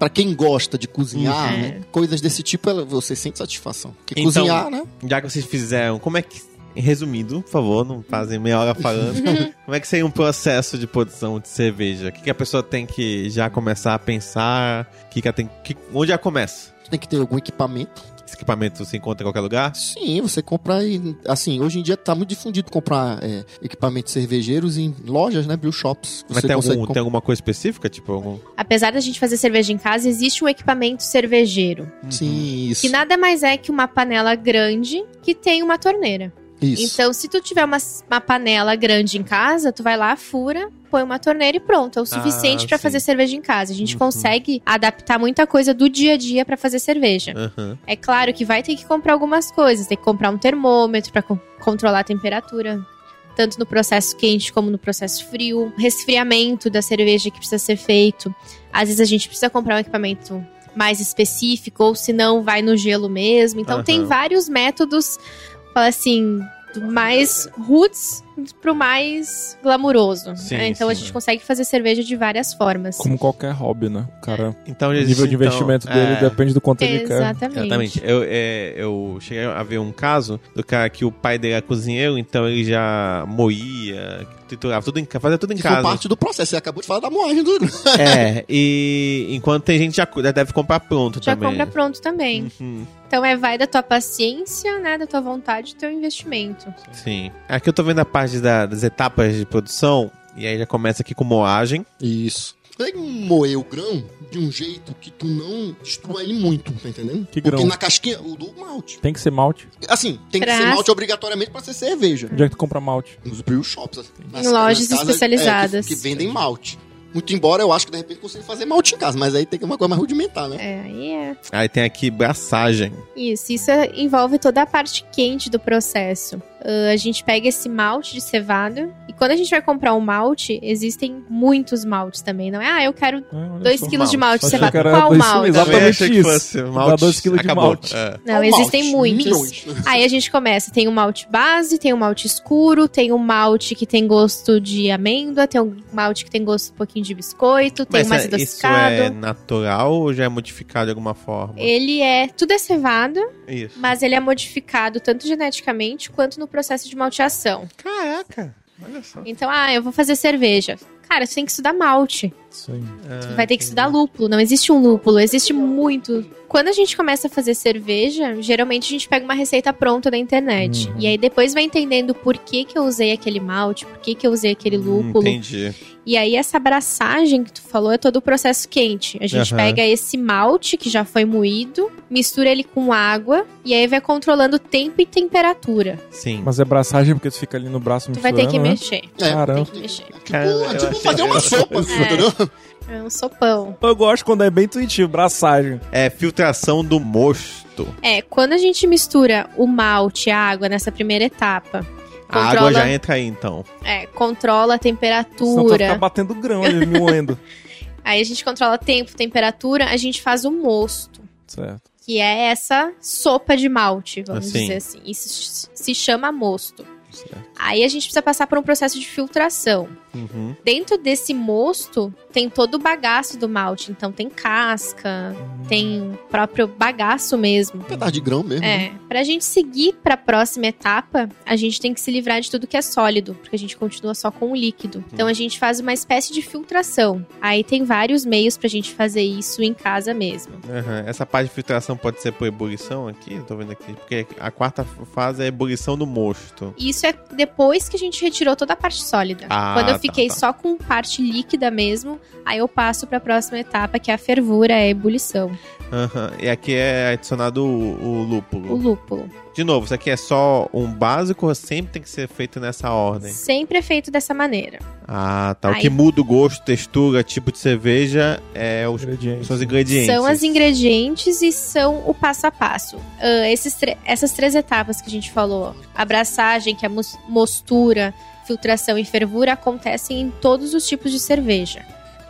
Pra quem gosta de cozinhar, Uhum. né, coisas desse tipo, ela- você sente satisfação. Porque Então, cozinhar, né? Já que vocês fizeram, como é que. Resumindo, por favor, não fazem meia hora falando. como é que seria um processo de produção de cerveja? O que, que a pessoa tem que já começar a pensar? O que, que ela tem. Que, onde já começa? Tem que ter algum equipamento. Esse equipamento se encontra em qualquer lugar? Sim, você compra e, assim, hoje em dia tá muito difundido comprar é, equipamentos cervejeiros em lojas, né, brew shops. Mas Você tem, consegue algum, comp- tem alguma coisa específica? Tipo, algum. Apesar da gente fazer cerveja em casa, existe um equipamento cervejeiro. Sim, isso. Que nada mais é que uma panela grande que tem uma torneira. Isso. Então, se tu tiver uma, uma panela grande em casa, tu vai lá, fura, põe uma torneira e pronto. É o suficiente Ah, pra sim. fazer cerveja em casa. A gente Uhum. consegue adaptar muita coisa do dia a dia pra fazer cerveja. Aham. É claro que vai ter que comprar algumas coisas. Tem que comprar um termômetro pra con- controlar a temperatura. Tanto no processo quente como no processo frio. Resfriamento da cerveja que precisa ser feito. Às vezes a gente precisa comprar um equipamento mais específico, ou se não, vai no gelo mesmo. Então tem Aham. vários métodos, fala assim, mais roots pro mais glamuroso. Sim, né? Então a sim. gente consegue fazer cerveja de várias formas. Como qualquer hobby, né? O cara, Então, o nível de então, investimento dele é, depende do quanto ele quer. Exatamente. Exatamente. Eu, é, eu cheguei a ver um caso do cara que o pai dele era cozinheiro, então ele já moía, triturava tudo em casa, fazia tudo em Que casa. foi parte do processo. Você acabou de falar da moagem do. É, e enquanto tem gente já já deve comprar pronto Já também. compra pronto também. Uhum, Então é vai da tua paciência, né, da tua vontade, do teu investimento. sim. Aqui eu tô vendo a parte da- das etapas de produção, e aí já começa aqui com moagem. Isso. Tem que moer o grão de um jeito que tu não destrua ele muito, tá entendendo? Que Porque grão? na casquinha, o do malte. Tem que ser malte. Assim, tem que ser malte obrigatoriamente pra ser cerveja. Onde é que tu compra malte? Nos brew shops. assim, nas- Em lojas casas, especializadas. é, que, que vendem malte. Muito embora eu acho que de repente consiga fazer malte em casa, mas aí tem que uma coisa mais rudimentar, né? É, aí é. Aí tem aqui braçagem. Isso, isso envolve toda a parte quente do processo. Ah, a gente pega esse malte de cevada e quando a gente vai comprar um malte, existem muitos maltes também. Não é, ah, eu quero Ah, olha 2 só. quilos de malte que era Qual dois- malte? exatamente isso. fosse malte, dois quilos de acabou. malte. É. Não, Qual existem malte? muitos. Milhões. Aí a gente começa, tem o malte base, tem o malte escuro, tem o malte que tem gosto de amêndoa, tem o malte que tem gosto um pouquinho de biscoito, tem Mas mais é, isso adocicado. é natural ou já é modificado de alguma forma? Ele é, tudo é cevado, Isso. mas ele é modificado tanto geneticamente quanto no processo de malteação. Caraca, olha só. Então, ah, eu vou fazer cerveja. Cara, você tem que estudar malte. Sim. Tu vai ter que estudar lúpulo. Não existe um lúpulo, existe muito. Quando a gente começa a fazer cerveja, geralmente a gente pega uma receita pronta da internet. Uhum. E aí depois vai entendendo por que, que eu usei aquele malte, por que, que eu usei aquele lúpulo. Hum, Entendi. E aí essa abraçagem que tu falou é todo o processo quente. A gente Aham. pega esse malte que já foi moído, mistura ele com água e aí vai controlando tempo e temperatura. Sim. Mas é braçagem porque tu fica ali no braço Tu vai ter que misturando, né? mexer. É, Caramba. Tem que mexer. tipo, é tipo fazer uma sopa, É. entendeu? É um sopão. Eu gosto quando é bem intuitivo, braçagem. É filtração do mosto. É, quando a gente mistura o malte e a água nessa primeira etapa, A água Controla- já entra aí, então. é, controla a Senão tu vai ficar temperatura. batendo grão ali, moendo. Aí a gente controla tempo, temperatura, a gente faz o mosto. certo. Que é essa sopa de malte, vamos Assim. dizer assim. Isso se chama mosto. Certo. Aí a gente precisa passar por um processo de filtração. Uhum. Dentro desse mosto tem todo o bagaço do malte. Então tem casca, tem o próprio bagaço mesmo. Um pedaço de grão mesmo. né? É, pra gente seguir pra próxima etapa, a gente tem que se livrar de tudo que é sólido, porque a gente continua só com o líquido. Então a gente faz uma espécie de filtração. Aí tem vários meios pra gente fazer isso em casa mesmo. Essa parte de filtração pode ser por ebulição aqui? Tô vendo aqui. Porque a quarta fase é a ebulição do mosto. Isso é depois que a gente retirou toda a parte sólida. Ah, Quando eu tá, fiquei tá. só com parte líquida mesmo, aí eu passo pra próxima etapa, que é a fervura, é a ebulição. Aham. E aqui é adicionado o, o lúpulo. O lúpulo. De novo, isso aqui é só um básico ou sempre tem que ser feito nessa ordem? Sempre é feito dessa maneira. Ah, tá. O Aí- que muda o gosto, textura, tipo de cerveja é os, Ingredientes. são os ingredientes. São as ingredientes e são o passo a passo. Ah, esses essas três etapas que a gente falou, abraçagem, que é mos- mostura, filtração e fervura, acontecem em todos os tipos de cerveja.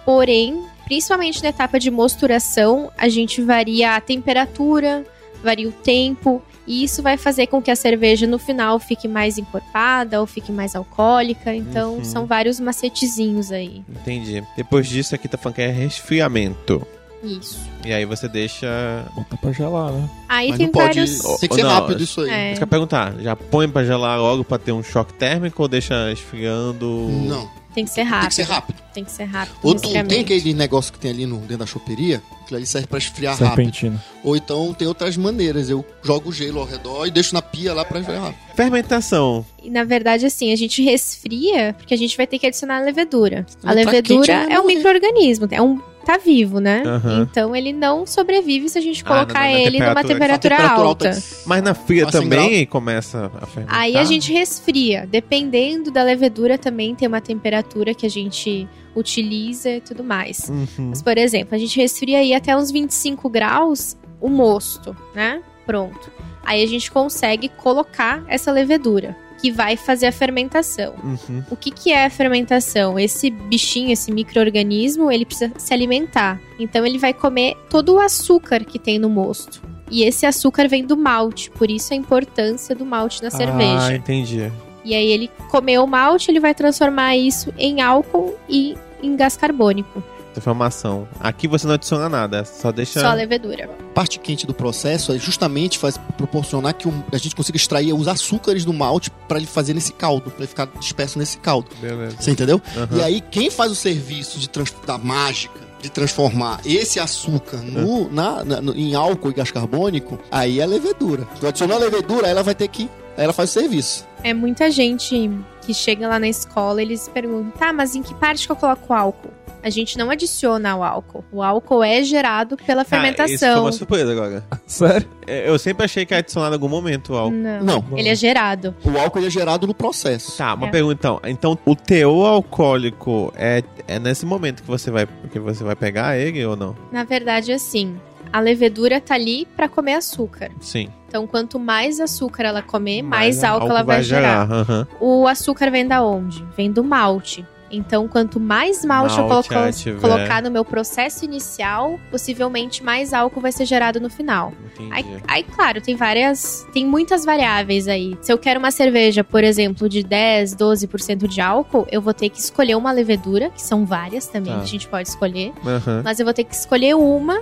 Porém, principalmente na etapa de mosturação, a gente varia a temperatura, varia o tempo, e isso vai fazer com que a cerveja no final fique mais encorpada ou fique mais alcoólica. Então, Uhum. são vários macetezinhos aí. Entendi. Depois disso, aqui tá falando que é resfriamento. Isso. E aí você deixa. Bota pra gelar, né? Aí Mas tem não pode. vários. Tem que ser não, rápido isso aí. É. Isso que eu perguntar, já põe pra gelar logo pra ter um choque térmico ou deixa esfriando? Não, Tem que ser tem rápido. que ser rápido. Tem que ser rápido. Ou tu, resfriamento. tem aquele negócio que tem ali no, dentro da choperia, aquilo ali serve pra esfriar rápido. Serpentina. Ou então tem outras maneiras. Eu jogo gelo ao redor e deixo na pia lá pra esfriar rápido. Fermentação. E, na verdade, assim, a gente resfria porque a gente vai ter que adicionar a levedura. A tá levedura quente, vai é um morrer. micro-organismo, é um tá vivo, né? Aham. Então ele não sobrevive se a gente Ah, colocar na- na ele numa temperatura- temperatura, temperatura alta. alta. Mas na fria Ah, também começa a fermentar? Aí a gente resfria. Dependendo da levedura, também tem uma temperatura que a gente utiliza e tudo mais. Uhum. Mas, por exemplo, a gente resfria aí até uns 25 graus o mosto, né? Pronto. Aí a gente consegue colocar essa levedura, que vai fazer a fermentação. Uhum. O que, que é a fermentação? Esse bichinho, esse micro-organismo, ele precisa se alimentar. Então ele vai comer todo o açúcar que tem no mosto. E esse açúcar vem do malte, por isso a importância do malte na Ah, cerveja. entendi. E aí ele comeu o malte, ele vai transformar isso em álcool e em gás carbônico. Informação. Aqui você não adiciona nada, só deixa. Só a levedura. A parte quente do processo é justamente faz proporcionar que a gente consiga extrair os açúcares do malte pra ele fazer nesse caldo, pra ele ficar disperso nesse caldo. Beleza. Você entendeu? Aham. E aí, quem faz o serviço de trans- da mágica de transformar esse açúcar no, na- na- no- em álcool e gás carbônico, aí é a levedura. Tu adicionou a levedura, ela vai ter que. Aí ela faz o serviço. É muita gente que chega lá na escola, eles perguntam, tá, mas em que parte que eu coloco álcool? A gente não adiciona o álcool. O álcool é gerado pela Ah, isso foi fermentação. uma surpresa agora. Sério? É, Eu sempre achei que era adicionado em algum momento o álcool. Não. Não. Ele é gerado. O álcool é gerado no processo. Tá, uma É. pergunta então. Então, o teor alcoólico é, é nesse momento que você vai que você vai pegar ele ou não? Na verdade, assim, a levedura tá ali pra comer açúcar. Sim. Então, quanto mais açúcar ela comer, Mais mais, álcool ela vai, gerar. aham. O açúcar vem da onde? Vem do malte. Então, quanto mais malte, eu Malte, coloco- ah, tiver. colocar no meu processo inicial, possivelmente mais álcool vai ser gerado no final. Aí, aí, claro, tem várias. Tem muitas variáveis aí. Se eu quero uma cerveja, por exemplo, de 10, 12% de álcool, eu vou ter que escolher uma levedura, que são várias também Tá. que a gente pode escolher. Aham. Mas eu vou ter que escolher uma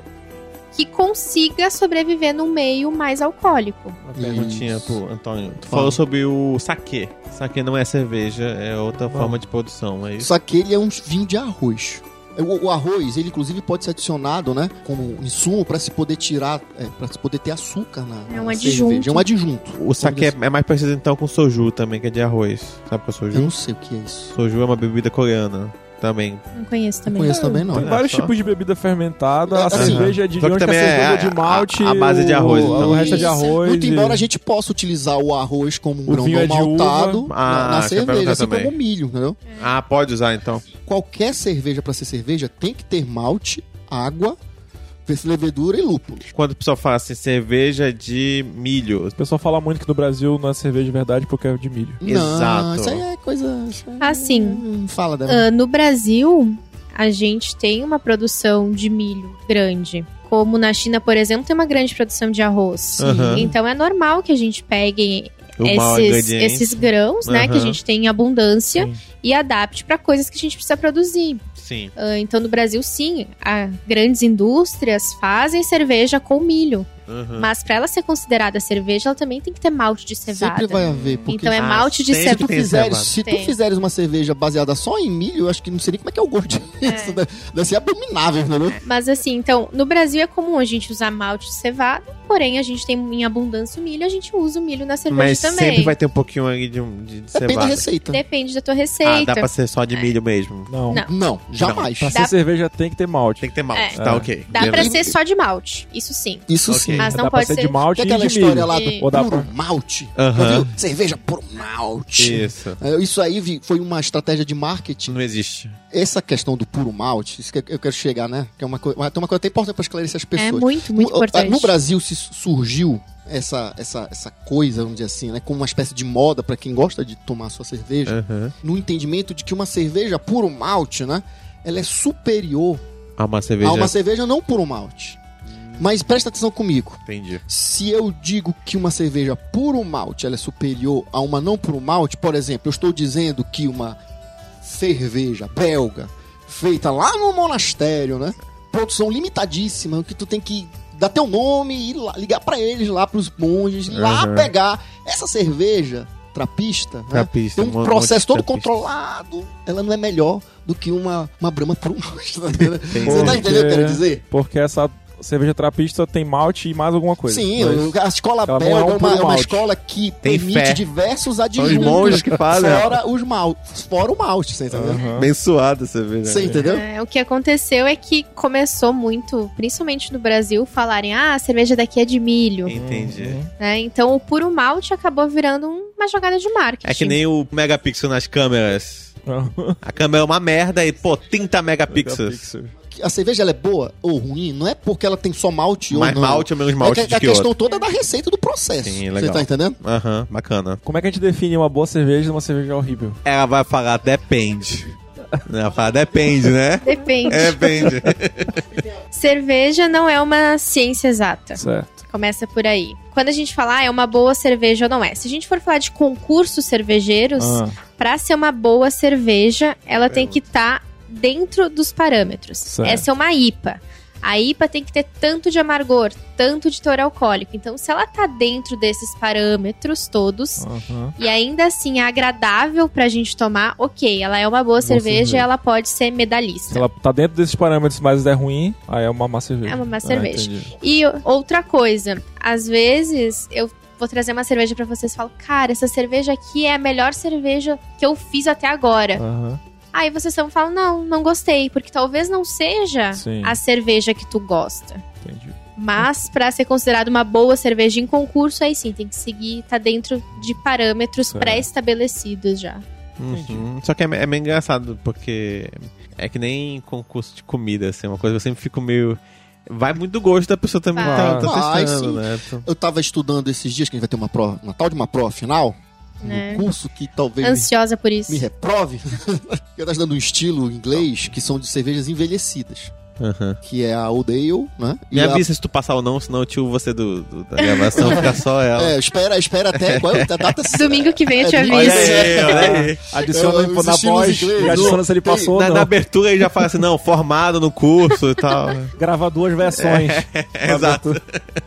que consiga sobreviver num meio mais alcoólico. Uma perguntinha Isso. pro Antônio. Tu Fala. falou sobre o saquê. Saquê não é cerveja, é outra forma de produção, é isso? Só que ele é um vinho de arroz. O, o arroz, ele inclusive pode ser adicionado, né, como insumo para se poder tirar, é, para se poder ter açúcar na É um na adjunto. cerveja. É um adjunto. O saquê é, é mais parecido então com soju também, que é de arroz. Sabe o que é Eu soju? não sei o que é isso. Soju é uma bebida coreana também. Não conheço Não também. conheço também não. Tem É, vários só. tipos de bebida fermentada. É, A assim, cerveja é de que também é a- de malte. a- a base de o- arroz, O, então. resto é de arroz. Muito e- embora a gente possa utilizar o arroz como um O grão não é maltado Ah, na, na cerveja, assim também. como o milho, entendeu? Ah, pode usar então. Qualquer cerveja para ser cerveja tem que ter malte, água, levedura e lúpulo. Quando o pessoal fala assim, cerveja de milho. O pessoal fala muito que no Brasil não é cerveja de verdade porque é de milho. Exato. Não, isso aí é coisa... Assim, Hum, Fala, Débora. Ah, no Brasil, a gente tem uma produção de milho grande. Como na China, por exemplo, tem uma grande produção de arroz. Aham. Então é normal que a gente pegue esses, esses grãos, né, que a gente tem em abundância Sim. e adapte para coisas que a gente precisa produzir. Sim. Ah, então no Brasil, sim, grandes indústrias fazem cerveja com milho, Uhum. mas para ela ser considerada cerveja, ela também tem que ter malte de cevada. Sempre vai haver, porque Então é Ah, malte de sempre se tu cevada. fizeres, cevada. se tu fizeres uma cerveja baseada só em milho, eu acho que não sei nem como é que é o gosto disso. Deve, deve ser abominável, entendeu? Mas assim, então, no Brasil é comum a gente usar malte de cevada, porém a gente tem em abundância o milho, a gente usa o milho na cerveja Mas também. sempre vai ter um pouquinho aí de, de, de Depende da cevada. receita. Depende da tua Ah, receita. dá pra ser só de milho mesmo. Não. Não. Não, jamais. Pra Dá- ser cerveja tem que ter malte. Tem que ter malte. É. Tá É. ok. Dá pra Beleza. ser só de malte, isso sim. Isso Ok. sim. Mas não Dá pra pode ser ser de malte Tem e aquela de história milho. lá E- do dá puro malte. Viu? Cerveja puro malte. Isso. É, Isso aí foi uma estratégia de marketing. Não existe. Essa questão do puro malte, isso que eu quero chegar, né? Que é uma coisa, tem uma coisa até importante para esclarecer as É pessoas. muito, muito no, importante. no Brasil se surgiu essa, essa, essa coisa, vamos dizer assim, né? Como uma espécie de moda para quem gosta de tomar sua cerveja, Aham. no entendimento de que uma cerveja puro malte, né? Ela é superior Ah, uma cerveja. a uma cerveja não puro malte. Mas presta atenção comigo. Entendi. Se eu digo que uma cerveja puro malte ela é superior a uma não puro malte, por exemplo, eu estou dizendo que uma cerveja belga feita lá no monastério, né? Produção limitadíssima, que tu tem que dar teu nome e lá, ligar pra eles lá pros monges, ir lá pegar essa cerveja trapista, né? Trapista, Tem um um processo todo trapista. controlado. Ela não é melhor do que uma, uma brama puro malte, tá. Você tá entendendo o que eu quero dizer? Porque essa cerveja trapista tem malte e mais alguma coisa. Sim, Mas- a escola belga é é uma, é uma malte. escola que Tem permite fé. diversos adjuntos. os monges que fazem. Fora os mal, fora o malte, você entendeu? Aham. Abençoada cerveja. Você entendeu? É, o que aconteceu é que começou muito, principalmente no Brasil, falarem: ah, a cerveja daqui é de milho. Entendi. né? Então o puro malte acabou virando um- uma jogada de marketing. É que nem o megapixel nas câmeras. A câmera é uma merda e, pô, 30 megapixels. A cerveja ela é boa ou ruim, não é porque ela tem só malte Mais ou não. malte ou menos é malte que, de a que questão outro. toda é da receita do processo. Sim, Você legal. tá entendendo? Aham, bacana. Como é que a gente define uma boa cerveja e uma cerveja horrível? Ela vai falar depende. Ela vai falar depende, né? Depende. Depende. Cerveja não é uma ciência exata. Certo. Começa por aí. Quando a gente fala, ah, é uma boa cerveja ou não é. Se a gente for falar de concursos cervejeiros, Ah, pra ser uma boa cerveja, ela tem que estar dentro dos parâmetros. Certo. Essa é uma IPA. A IPA tem que ter tanto de amargor, tanto de teor alcoólico. Então, se ela tá dentro desses parâmetros todos, aham. e ainda assim é agradável pra gente tomar, ok, ela é uma boa, cerveja, cerveja. ela pode ser Se medalhista. ela tá dentro desses parâmetros, mas é ruim, aí é uma má cerveja. É uma má Ah, cerveja. entendi. E outra coisa, às vezes eu vou trazer uma cerveja pra vocês e falo, cara, essa cerveja aqui é a melhor cerveja que eu fiz até agora. Aham. Aí vocês só falam, não, não gostei, porque talvez não seja Sim. a cerveja que tu gosta. Entendi. Mas pra ser considerada uma boa cerveja em concurso, aí sim, tem que seguir, tá dentro de parâmetros pré-estabelecidos já. Uhum. Só que é, é meio engraçado, porque é que nem concurso de comida, assim, uma coisa que eu sempre fico meio. vai muito do gosto da pessoa também que tá, tá Vai, testando, sim. né? Então, Eu tava estudando esses dias que a gente vai ter uma prova, uma tal de uma prova final, Né? um curso que talvez me- Ansiosa por isso. me reprove. eu tava estudando um estilo inglês que são de cervejas envelhecidas. Aham. Que é a Old Ale, né? E Me a- avisa se tu passar ou não, senão eu tiro você do, do- da gravação, fica só ela. É, espera, espera até qual é a data Domingo que vem eu te É, aviso. Olha aí, olha aí. Adiciona Eu- na voz e adiciona se ele tem- passou ou Na, não. na abertura ele já fala assim, não, formado no curso e tal. Grava duas versões. Exato.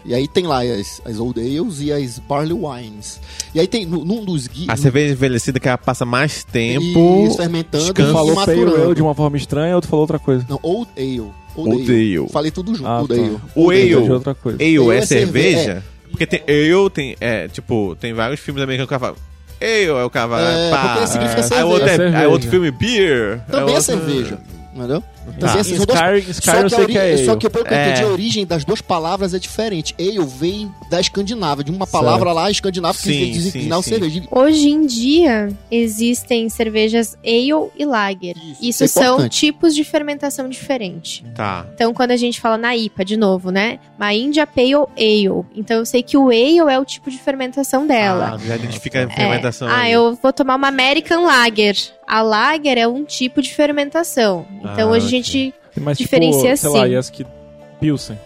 E aí tem lá as, as Old Ales e as Barley Wines. E aí tem, num dos guias... A cerveja envelhecida que ela passa mais tempo. Isso, fermentando Tu e falou pale maturando. ale de uma forma estranha ou tu falou outra coisa? Não, Old Ale. Ale. Falei tudo junto, Ah, Old tá. O ale, Ale é outra coisa. ale, Ale é é cerveja, cerveja? Porque tem ale, tem, é, tipo, tem vários filmes americanos que falam ale é o cara vai, É, pá. porque significa É, aí, cerveja. outro é, aí outro filme beer. Também é, outro- cerveja. Entendeu? Tá. É. São duas- Skyrim, Skyrim Só eu que, a sei que é só que pelo que eu É. entendi, a origem das duas palavras é diferente. Ale vem da Escandinávia, de uma palavra lá escandinava que Sim, diz sim, final sim. cerveja. Hoje em dia, existem cervejas ale e lager. Isso, Isso, é são importante. tipos de fermentação diferente. Tá. Então, quando a gente fala na IPA, de novo, né? Uma India Pale Ale. Então, eu sei que o ale é o tipo de fermentação dela. Ah, já identifica a É. fermentação. Ah, aí. eu vou tomar uma American Lager. A Lager é um tipo de fermentação. Então, Ah, hoje gente... Mas Diferencia tipo, sei lá, sim. e as que Pilsen.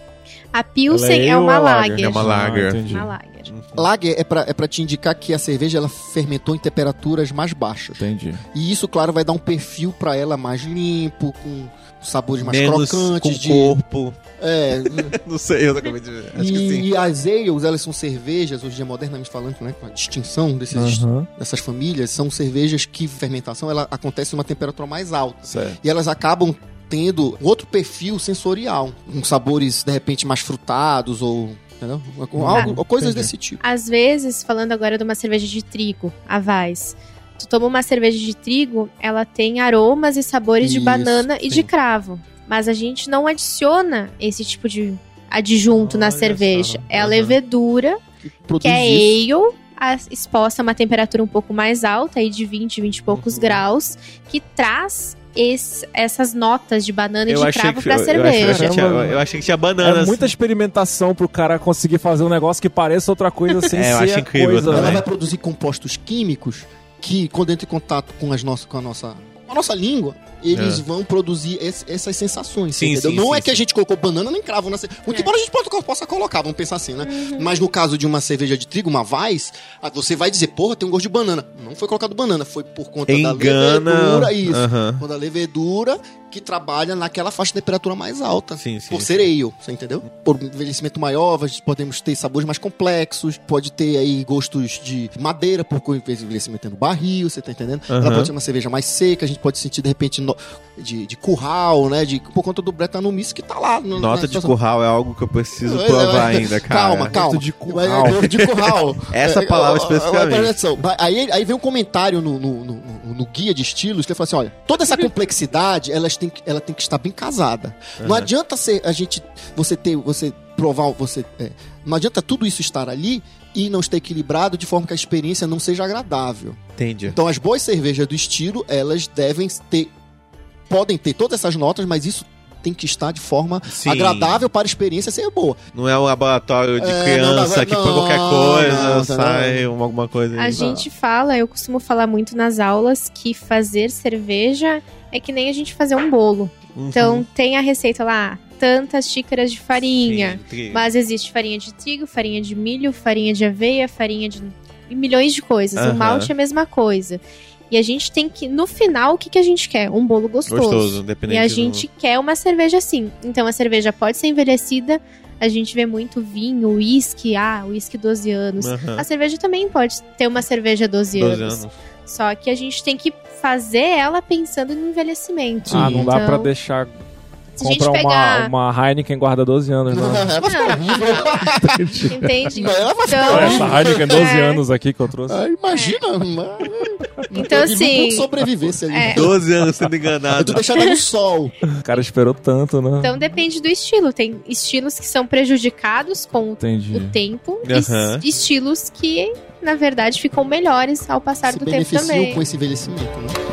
A Pilsen é é uma ou é lager? Lager. É uma lager. Ah, entendi. Uma Lager. Lager é pra, é pra te indicar que a cerveja ela fermentou em temperaturas mais baixas. Entendi. E isso, claro, vai dar um perfil pra ela mais limpo, com sabores mais Menos crocantes. com de, corpo. É, Não sei, eu acabei de ver. Acho que sim. e, as ales, elas são cervejas, hoje em dia modernamente falando, né, com a distinção desses, Aham. dessas famílias, são cervejas que fermentação ela acontece numa temperatura mais alta. Certo. E elas acabam tendo outro perfil sensorial, com sabores de repente mais frutados ou entendeu? Com algo, ou coisas entendi. desse tipo. Às vezes, falando agora de uma cerveja de trigo, a Vais. Tu toma uma cerveja de trigo, ela tem aromas e sabores de Isso, banana e sim. de cravo. Mas a gente não adiciona esse tipo de adjunto na Olha cerveja. só, É a aham. levedura, Que que é isso. ale, exposta a uma temperatura um pouco mais alta, aí de 20, 20 e poucos Uhum. graus, que traz esse- essas notas de banana e Eu de achei, cravo que, pra eu, eu, achei, eu, cerveja. achei que tinha, eu achei que tinha bananas. É muita experimentação pro cara conseguir fazer um negócio que pareça outra coisa sem É, eu ser acho incrível coisa, também. Ela vai produzir compostos químicos que, quando entra em contato com, as nossas, com a nossa a nossa língua, eles É. vão produzir esse- essas sensações. Sim, entendeu? sim, Não sim, é que a gente colocou banana nem cravo na cerveja. Muito É. embora a gente possa, colocar, vamos pensar assim, né? Mas no caso de uma cerveja de trigo, uma Weiss, você vai dizer, porra, tem um gosto de banana. Não foi colocado banana, foi por conta Engana. da levedura, isso. Aham. Quando a levedura que trabalha naquela faixa de temperatura mais alta. Sim, sim. Por ser ale, você entendeu? Por envelhecimento maior, podemos ter sabores mais complexos, pode ter aí gostos de madeira, por envelhecimento no barril, você tá entendendo? Ela Aham. pode ser uma cerveja mais seca, a gente pode sentir de repente no- de, de curral, né? De, por conta do bretanomice que tá lá. no- Nota de curral é algo que eu preciso É, provar é, ainda, cara. Calma, calma. De curral. É, de curral. Essa É, palavra especificamente. Aí, aí vem um comentário no, no, no- no- guia de estilos que ele fala assim: olha, toda essa complexidade elas tem, que- ela tem que estar bem casada. Não Uhum. adianta ser, a gente, você ter, você provar, você. é, não adianta tudo isso estar ali e não estar equilibrado de forma que a experiência não seja agradável. Entendi. Então as boas cervejas do estilo, elas devem ter. Podem ter todas essas notas, mas isso tem que estar de forma Sim. agradável para a experiência ser boa. Não é um laboratório de É, criança não, que não, põe qualquer coisa, não, sai uma- alguma coisa. A aí. gente fala, eu costumo falar muito nas aulas que fazer cerveja é que nem a gente fazer um bolo. Uhum. Então tem a receita lá, tantas xícaras de farinha. Sim, Mas existe farinha de trigo, farinha de milho, farinha de aveia, farinha de. e milhões de coisas. Aham. O malte é a mesma coisa. E a gente tem que, no final, o que, que a gente quer? Um bolo gostoso. Gostoso, independente E a do- gente quer uma cerveja assim. Então a cerveja pode ser envelhecida. A gente vê muito vinho, uísque, ah, uísque 12 anos. Aham. A cerveja também pode ter uma cerveja 12, 12 anos. anos. Só que a gente tem que fazer ela pensando no envelhecimento. Ah, não dá Então, pra deixar Se a gente comprar pegar. uma, uma Heineken guarda 12 anos, né? É. Entende? Não, ela vai ficar Então- Essa Heineken 12 É. anos aqui que eu trouxe. Ah, imagina, mano. Então, Eu assim, muito sobrevivência ali. é. 12 anos sendo Eu enganado. tô deixando no sol. O cara esperou tanto, né? Então depende do estilo. Tem estilos que são prejudicados com o Entendi. o tempo e estilos que, na verdade, ficam melhores ao passar Se do tempo também. com esse envelhecimento, né?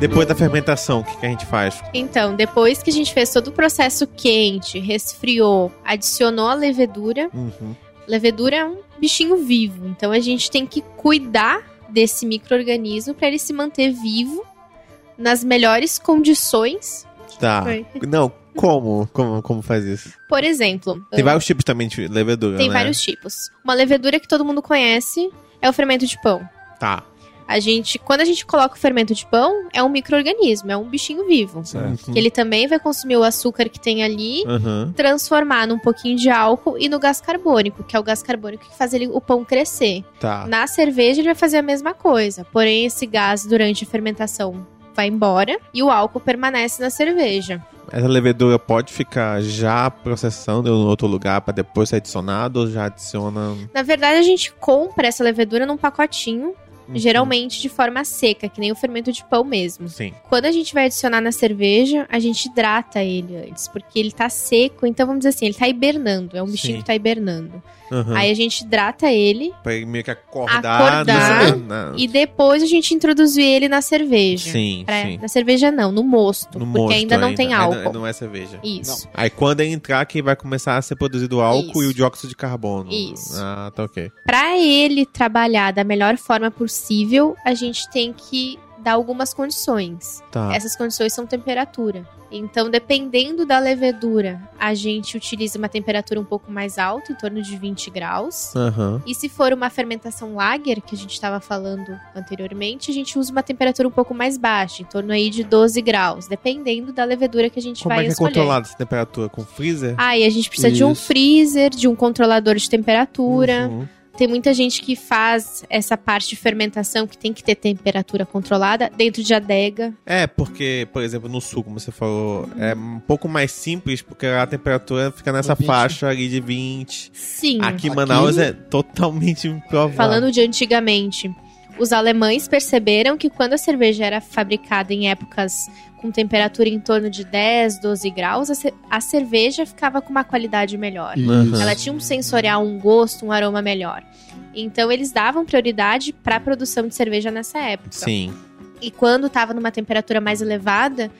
Depois da fermentação, o que, que, a gente faz? Então, depois que a gente fez todo o processo quente, resfriou, adicionou a levedura. Uhum. Levedura é um bichinho vivo, então a gente tem que cuidar desse microorganismo para ele se manter vivo nas melhores condições. Tá. Foi. Não, como? Como, como faz isso? Por exemplo, Tem vários tipos também de levedura, tem né? vários tipos. Uma levedura que todo mundo conhece é o fermento de pão. Tá. A gente, quando a gente coloca o fermento de pão, é um microorganismo, é um bichinho vivo. Certo. Que ele também vai consumir o açúcar que tem ali, Uhum. transformar num pouquinho de álcool e no gás carbônico, que é o gás carbônico que faz ele, o pão crescer. Tá. Na cerveja ele vai fazer a mesma coisa, porém esse gás durante a fermentação vai embora e o álcool permanece na cerveja. Essa levedura pode ficar já processando em outro lugar pra depois ser adicionado ou já adiciona. Na verdade a gente compra essa levedura num pacotinho, Uhum. geralmente de forma seca, que nem o fermento de pão mesmo. Sim. Quando a gente vai adicionar na cerveja, a gente hidrata ele antes, porque ele tá seco, então vamos dizer assim, ele tá hibernando, é um bichinho Sim. que tá hibernando. Uhum. Aí a gente hidrata ele Pra ele meio que acordar. Acordar na- e depois a gente introduzir ele na cerveja. Sim, Pra- sim. Na cerveja não, no mosto, No porque mosto ainda não tem Ainda- álcool. Não é cerveja. Isso. Aí quando entrar, que vai começar a ser produzido o álcool Isso. e o dióxido de carbono. Isso. Ah, tá ok. Pra ele trabalhar da melhor forma possível, a gente tem que dar algumas condições. Tá. Essas condições são temperatura. Então, dependendo da levedura, a gente utiliza uma temperatura um pouco mais alta, em torno de 20 graus. Aham. E se for uma fermentação lager, que a gente estava falando anteriormente, a gente usa uma temperatura um pouco mais baixa, em torno aí de 12 graus, dependendo da levedura que a gente Como vai é que é escolher. controlada essa temperatura? Com freezer? Aí a gente precisa de um Isso. freezer, de um controlador de temperatura. Uhum. Tem muita gente que faz essa parte de fermentação que tem que ter temperatura controlada dentro de adega. É, porque, por exemplo, no sul, como você falou, é um pouco mais simples, porque a temperatura fica nessa 20. faixa ali de 20. Sim. Aqui em Aqui- Manaus é totalmente improvável. Falando de antigamente, os alemães perceberam que quando a cerveja era fabricada em épocas com temperatura em torno de 10, 12 graus, a, ce- a cerveja ficava com uma qualidade melhor. Uhum. Ela tinha um sensorial, um gosto, um aroma melhor. Então eles davam prioridade para a produção de cerveja nessa época. Sim. E quando estava numa temperatura mais elevada,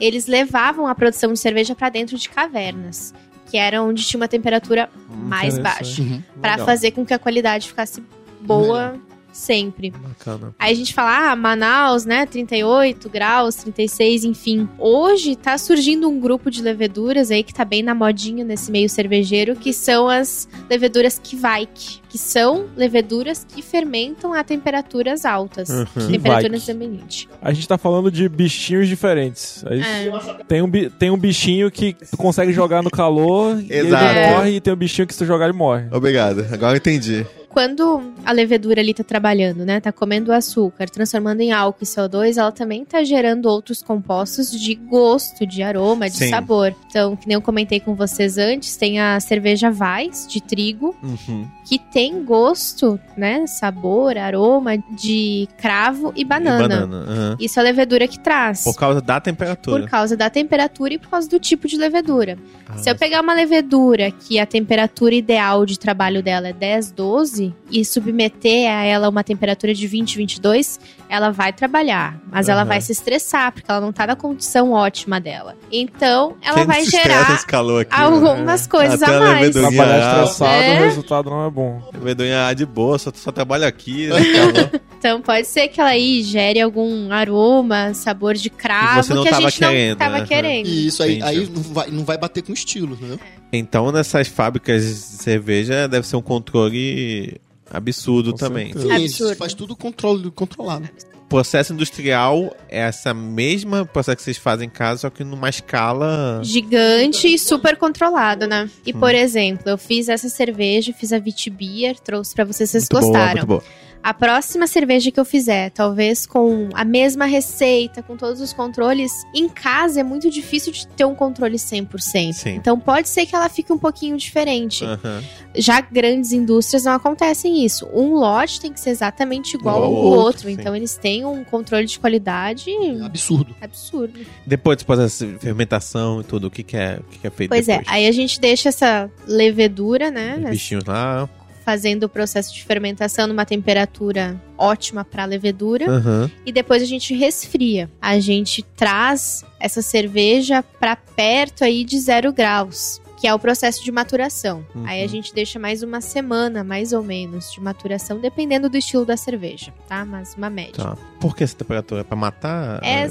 eles levavam a produção de cerveja para dentro de cavernas, que era onde tinha uma temperatura mais Interessante. baixa, Uhum. para fazer com que a qualidade ficasse boa sempre. Bacana. Aí a gente fala, ah, Manaus, né, 38 graus, 36, enfim. Hoje tá surgindo um grupo de leveduras aí que tá bem na modinha nesse meio cervejeiro, que são as leveduras Kveik, que são leveduras que fermentam a temperaturas altas. Uhum. Temperaturas Kveik. ambiente. A gente tá falando de bichinhos diferentes. É isso? Tem, um, tem um bichinho que tu consegue jogar no calor e ele morre, e tem um bichinho que se tu jogar ele morre. Obrigado. Agora eu entendi. Quando a levedura ali tá trabalhando, né, tá comendo açúcar, transformando em álcool e CO2, ela também tá gerando outros compostos de gosto, de aroma, de Sim. sabor. Então, que nem eu comentei com vocês antes, tem a cerveja Weiss de trigo, Uhum. Que tem gosto, né, sabor, aroma de cravo e banana. E banana. aham. Isso é a levedura que traz. Por causa da temperatura. Por causa da temperatura e por causa do tipo de levedura. Ah, Se eu pegar uma levedura que a temperatura ideal de trabalho dela é 10, 12 e submeter a ela uma temperatura de 20, 22, ela vai trabalhar, mas ela Aham. vai se estressar porque ela não tá na condição ótima dela. Então, ela Quem vai gerar aqui, algumas né? coisas Até a a mais. Trabalhar Ah, estressado, é. o resultado não é bom. Levedura de boa, só, só trabalho aqui. né. Então, pode ser que ela aí gere algum aroma, sabor de cravo você não que a gente não querendo, tava né? querendo. E isso aí, Entendi. aí não, vai, não vai bater com estilo, entendeu? então, nessas fábricas de cerveja, deve ser um controle absurdo Com também. Absurdo. faz tudo controle, controlado. Processo industrial é essa mesma processo que vocês fazem em casa, só que numa escala. Gigante e super controlado, né? E, Hum. por exemplo, eu fiz essa cerveja, fiz a Vitibir, trouxe pra vocês, vocês muito boa, gostaram. muito boa. A próxima cerveja que eu fizer, talvez com a mesma receita, com todos os controles, em casa é muito difícil de ter um controle 100%. Sim. Então pode ser que ela fique um pouquinho diferente. Aham. Já grandes indústrias não acontecem isso. Um lote tem que ser exatamente igual ao outro. outro. Então eles têm um controle de qualidade É absurdo. absurdo. Depois, depois dessa fermentação e tudo, o que, que, é, o que, que é feito Pois é, depois? aí a gente deixa essa levedura, né? Os bichinhos lá. Fazendo o processo de fermentação numa temperatura ótima para a levedura Aham. e depois a gente resfria. A gente traz essa cerveja para perto aí de zero graus. Que é o processo de maturação. Uhum. Aí a gente deixa mais uma semana, mais ou menos, de maturação, dependendo do estilo da cerveja, tá? Mas uma média. Tá. Por que essa temperatura? É pra matar? É,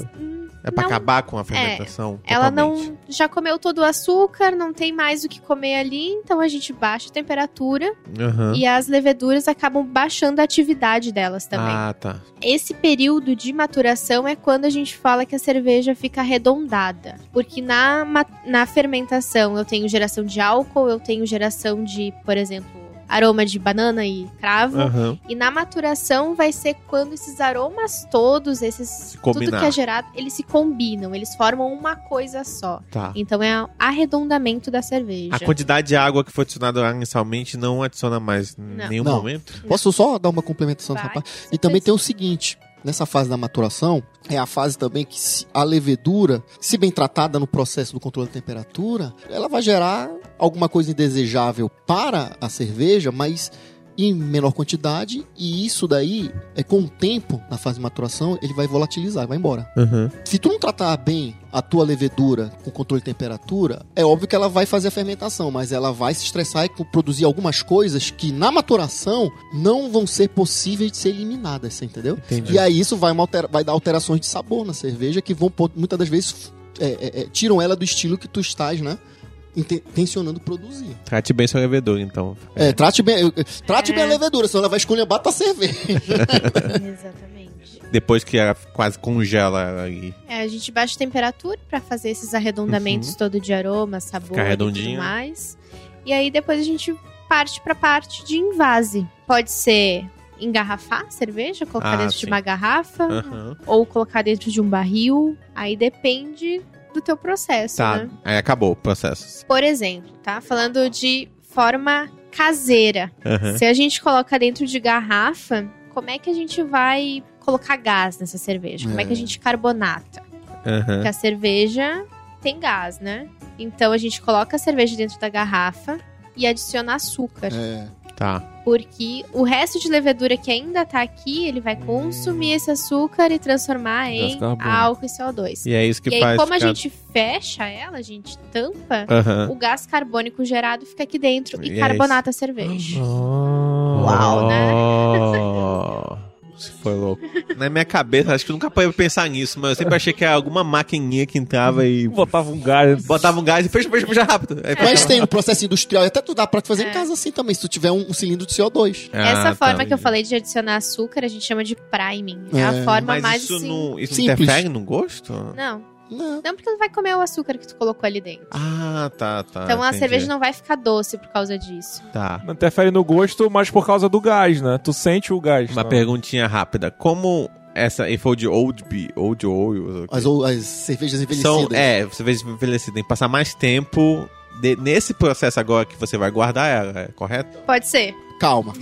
É pra não- acabar com a fermentação? ela totalmente? não já comeu todo o açúcar, não tem mais o que comer ali, então a gente baixa a temperatura Aham. e as leveduras acabam baixando a atividade delas também. Ah, tá. Esse período de maturação é quando a gente fala que a cerveja fica arredondada. Porque na, na fermentação eu tenho geração de álcool, eu tenho geração de, por exemplo, aroma de banana e cravo. Aham. E na maturação vai ser quando esses aromas todos, esses tudo que é gerado, eles se combinam, eles formam uma coisa só. Tá. Então é arredondamento da cerveja. A quantidade de água que foi adicionada inicialmente não adiciona mais em nenhum Não. momento? Posso só dar uma complementação nessa Vai, parte? você E também tem o seguinte: nessa fase da maturação, é a fase também que a levedura, se bem tratada no processo do controle da temperatura, ela vai gerar alguma coisa indesejável para a cerveja, mas em menor quantidade, e isso daí, é com o tempo, na fase de maturação, ele vai volatilizar, vai embora. Aham. Se tu não tratar bem a tua levedura com controle de temperatura, é óbvio que ela vai fazer a fermentação, mas ela vai se estressar e produzir algumas coisas que na maturação não vão ser possíveis de ser eliminadas, você entendeu? Entendi. E aí isso vai, altera- vai dar alterações de sabor na cerveja que vão muitas das vezes é, é, é, tiram ela do estilo que tu estás, né? Inte- Intencionando produzir. Trate bem sua levedura, então. É, trate bem, trate É. bem a levedura, senão ela vai escolher a tua cerveja. Exatamente. Depois que ela quase congela ela ali. É, a gente baixa a temperatura pra fazer esses arredondamentos todo de aroma, sabor e tudo mais. E aí depois a gente parte pra parte de invase. Pode ser engarrafar a cerveja, colocar Ah, dentro sim. de uma garrafa, Aham. ou colocar dentro de um barril. Aí depende do teu processo, Tá. né? Aí acabou o processo. Por exemplo, tá? Falando de forma caseira. Aham. Se a gente coloca dentro de garrafa, como é que a gente vai colocar gás nessa cerveja? Como é que a É. gente carbonata? Aham. Porque a cerveja tem gás, né? Então a gente coloca a cerveja dentro da garrafa e adiciona açúcar. É, Tá. Porque o resto de levedura que ainda tá aqui, ele vai consumir esse açúcar e transformar Gás em carbônico. álcool e CO2. E é isso que e aí, faz. como a ficar- gente fecha ela, a gente tampa, Aham. o gás carbônico gerado fica aqui dentro e, E é carbonata a cerveja. Uau, né? Oh, Isso foi louco. Na minha cabeça, acho que eu nunca parei pensar nisso, mas eu sempre achei que era alguma maquininha que entrava e Botava um gás. botava um gás e fecha, fecha, fecha rápido. Aí Mas tem no processo industrial, até tu dá pra fazer É. em casa assim também, se tu tiver um, um cilindro de CO2. Essa Ah, forma tá. que eu falei de adicionar açúcar, a gente chama de priming. É, a É. forma Mas mais isso, assim... não, isso Simples. interfere no gosto? Não, Não. não porque não vai comer o açúcar que tu colocou ali dentro. Ah, tá, tá. então a entendi. cerveja não vai ficar doce por causa disso. Tá. Não interfere no gosto, mas por causa do gás, né? Tu sente o gás. Uma tá? perguntinha rápida. Como essa info de Old Bee, Old Oil, As, ou- as cervejas envelhecidas. são, é, você vê envelhecida, tem que passar mais tempo de- nesse processo agora que você vai guardar ela, é correto? Pode ser. Calma.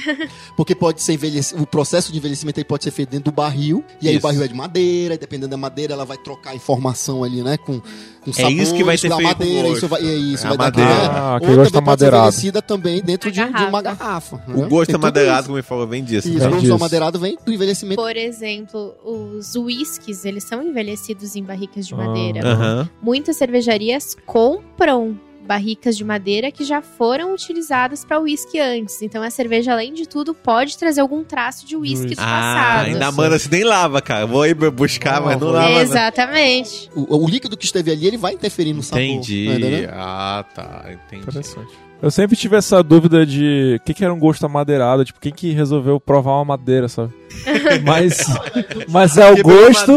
Porque pode ser. O processo de envelhecimento aí pode ser feito dentro do barril. E aí Isso. o barril é de madeira. E dependendo da madeira, ela vai trocar informação ali, né? Com, com É isso que vai ter da feito madeira. Isso vai, é isso, É vai a dar madeira. aquele- Ah, Ou também pode ser envelhecida também dentro de, de uma garrafa. garrafa. O né? gosto amadeirado, isso. como ele falou, vem disso. Isso, né? o gosto amadeirado vem do envelhecimento. Por exemplo, os whiskies, eles são envelhecidos em barricas de Ah. madeira. Aham. Muitas cervejarias compram barricas de madeira que já foram utilizadas para whisky antes. Então a cerveja, além de tudo, pode trazer algum traço de whisky do Ah, passado. ainda manda se nem lava, cara. Vou aí buscar, mas não lava. não. Exatamente. O, o líquido que esteve ali, ele vai interferir no sabor. Entendi. né? Ah, tá. Entendi. Interessante. Eu sempre tive essa dúvida de o que, que era um gosto amadeirado, tipo, quem que resolveu provar uma madeira, sabe? mas, mas é o gosto,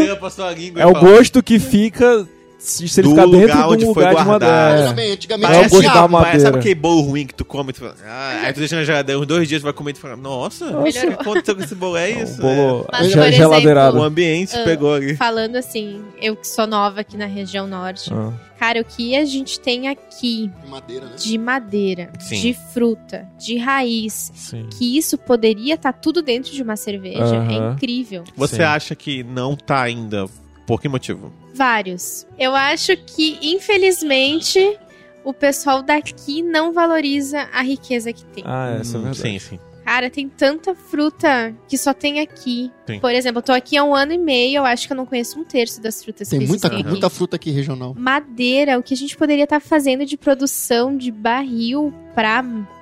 é o gosto que fica se, ele Do ficar dentro lugar de onde um foi lugar de guardado. madeira. Antigamente, antigamente É o Parece, gosto da sabe, madeira. sabe aquele bolo ruim que tu come e tu fala, ah, aí tu deixa na geladeira uns dois dias, tu vai comer e tu fala, nossa, o que aconteceu com esse bolo? É É isso. um bolo Mas, ge- por exemplo, geladeirado. é. O ambiente Ah. pegou ali. Falando assim, eu que sou nova aqui na região norte, Ah, cara, o que a gente tem aqui De madeira, né? de madeira, Sim. de fruta, de raiz, sim. que isso poderia estar tudo dentro de uma cerveja, é Aham. incrível. Você Sim. acha que não tá ainda? Por que motivo? Vários. Eu acho que, infelizmente, o pessoal daqui não valoriza a riqueza que tem. Ah, essa é Hum, verdade. Sim, sim. Cara, tem tanta fruta que só tem aqui. Sim. Por exemplo, eu tô aqui há um ano e meio, eu acho que eu não conheço um terço das frutas Tem que muita, existem aqui. muita fruta aqui regional. Madeira, o que a gente poderia estar fazendo de produção de barril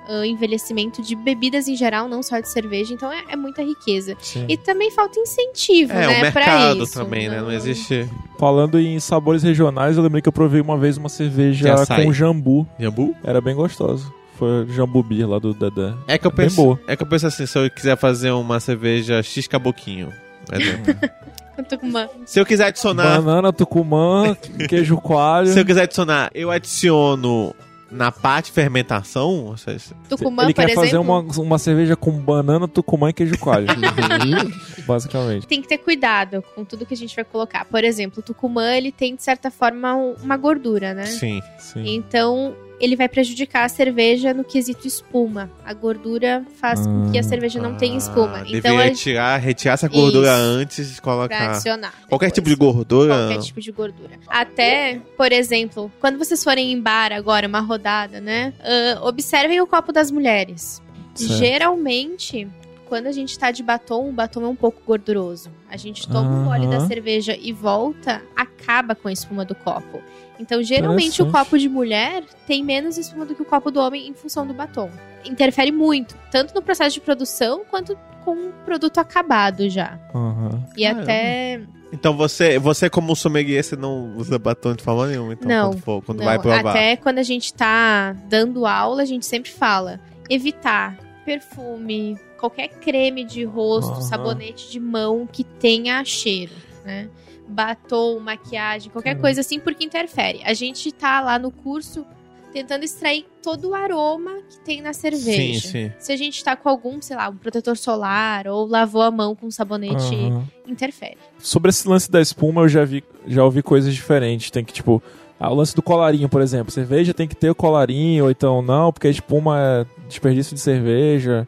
para envelhecimento de bebidas em geral, não só de cerveja. Então é, é muita riqueza. Sim. E também falta incentivo, É, né, o pra mercado isso. também, né? Não existe. Falando em sabores regionais, eu lembrei que eu provei uma vez uma cerveja com jambu. Jambu? Era bem gostoso. Foi jambu beer lá do Dedé. É que eu Bem penso. boa. É que eu penso assim, se eu quiser fazer uma cerveja X caboquinho. exemplo. Uma... se eu quiser adicionar. Banana, tucumã, queijo coalho. Se eu quiser adicionar, eu adiciono na parte fermentação. Ou seja, Tucumã, Ele quer exemplo, fazer uma, uma cerveja com banana, tucumã e queijo coalho. basicamente. tem que ter cuidado com tudo que a gente vai colocar. Por exemplo, o tucumã, ele tem, de certa forma, um- uma gordura, né? sim. Sim. Então, ele vai prejudicar a cerveja no quesito espuma. A gordura faz com que a cerveja não tenha espuma. Ah, Então, deveria a retirar, retirar essa gordura Isso. antes de pra colocar. adicionar. Qualquer depois. tipo de gordura. Qualquer tipo de gordura. Até, por exemplo, quando vocês forem em bar agora, uma rodada, né? ah, observem o copo das mulheres. Certo. Geralmente, quando a gente tá de batom, o batom é um pouco gorduroso. A gente toma um gole da Aham. cerveja e volta, acaba com a espuma do copo. Então, geralmente, o copo de mulher tem menos espuma do que o copo do homem em função do batom. Interfere muito, tanto no processo de produção quanto com o produto acabado já. Aham. E Caramba. até Então você, você como sommelier, você não usa batom de forma nenhuma, então Não, quando, for, quando Não, vai provar. Até quando a gente tá dando aula, a gente sempre fala evitar perfume, qualquer creme de rosto, Aham. sabonete de mão que tenha cheiro, né? Batom, maquiagem, qualquer Caramba. coisa assim, porque interfere. A gente tá lá no curso tentando extrair todo o aroma que tem na cerveja. Sim, sim. Se a gente tá com algum, sei lá, um protetor solar ou lavou a mão com sabonete, Aham. interfere. Sobre esse lance da espuma, eu já vi, já ouvi coisas diferentes. Tem que, tipo, ah, o lance do colarinho, por exemplo. Cerveja tem que ter o colarinho, ou então não, porque a espuma é desperdício de cerveja.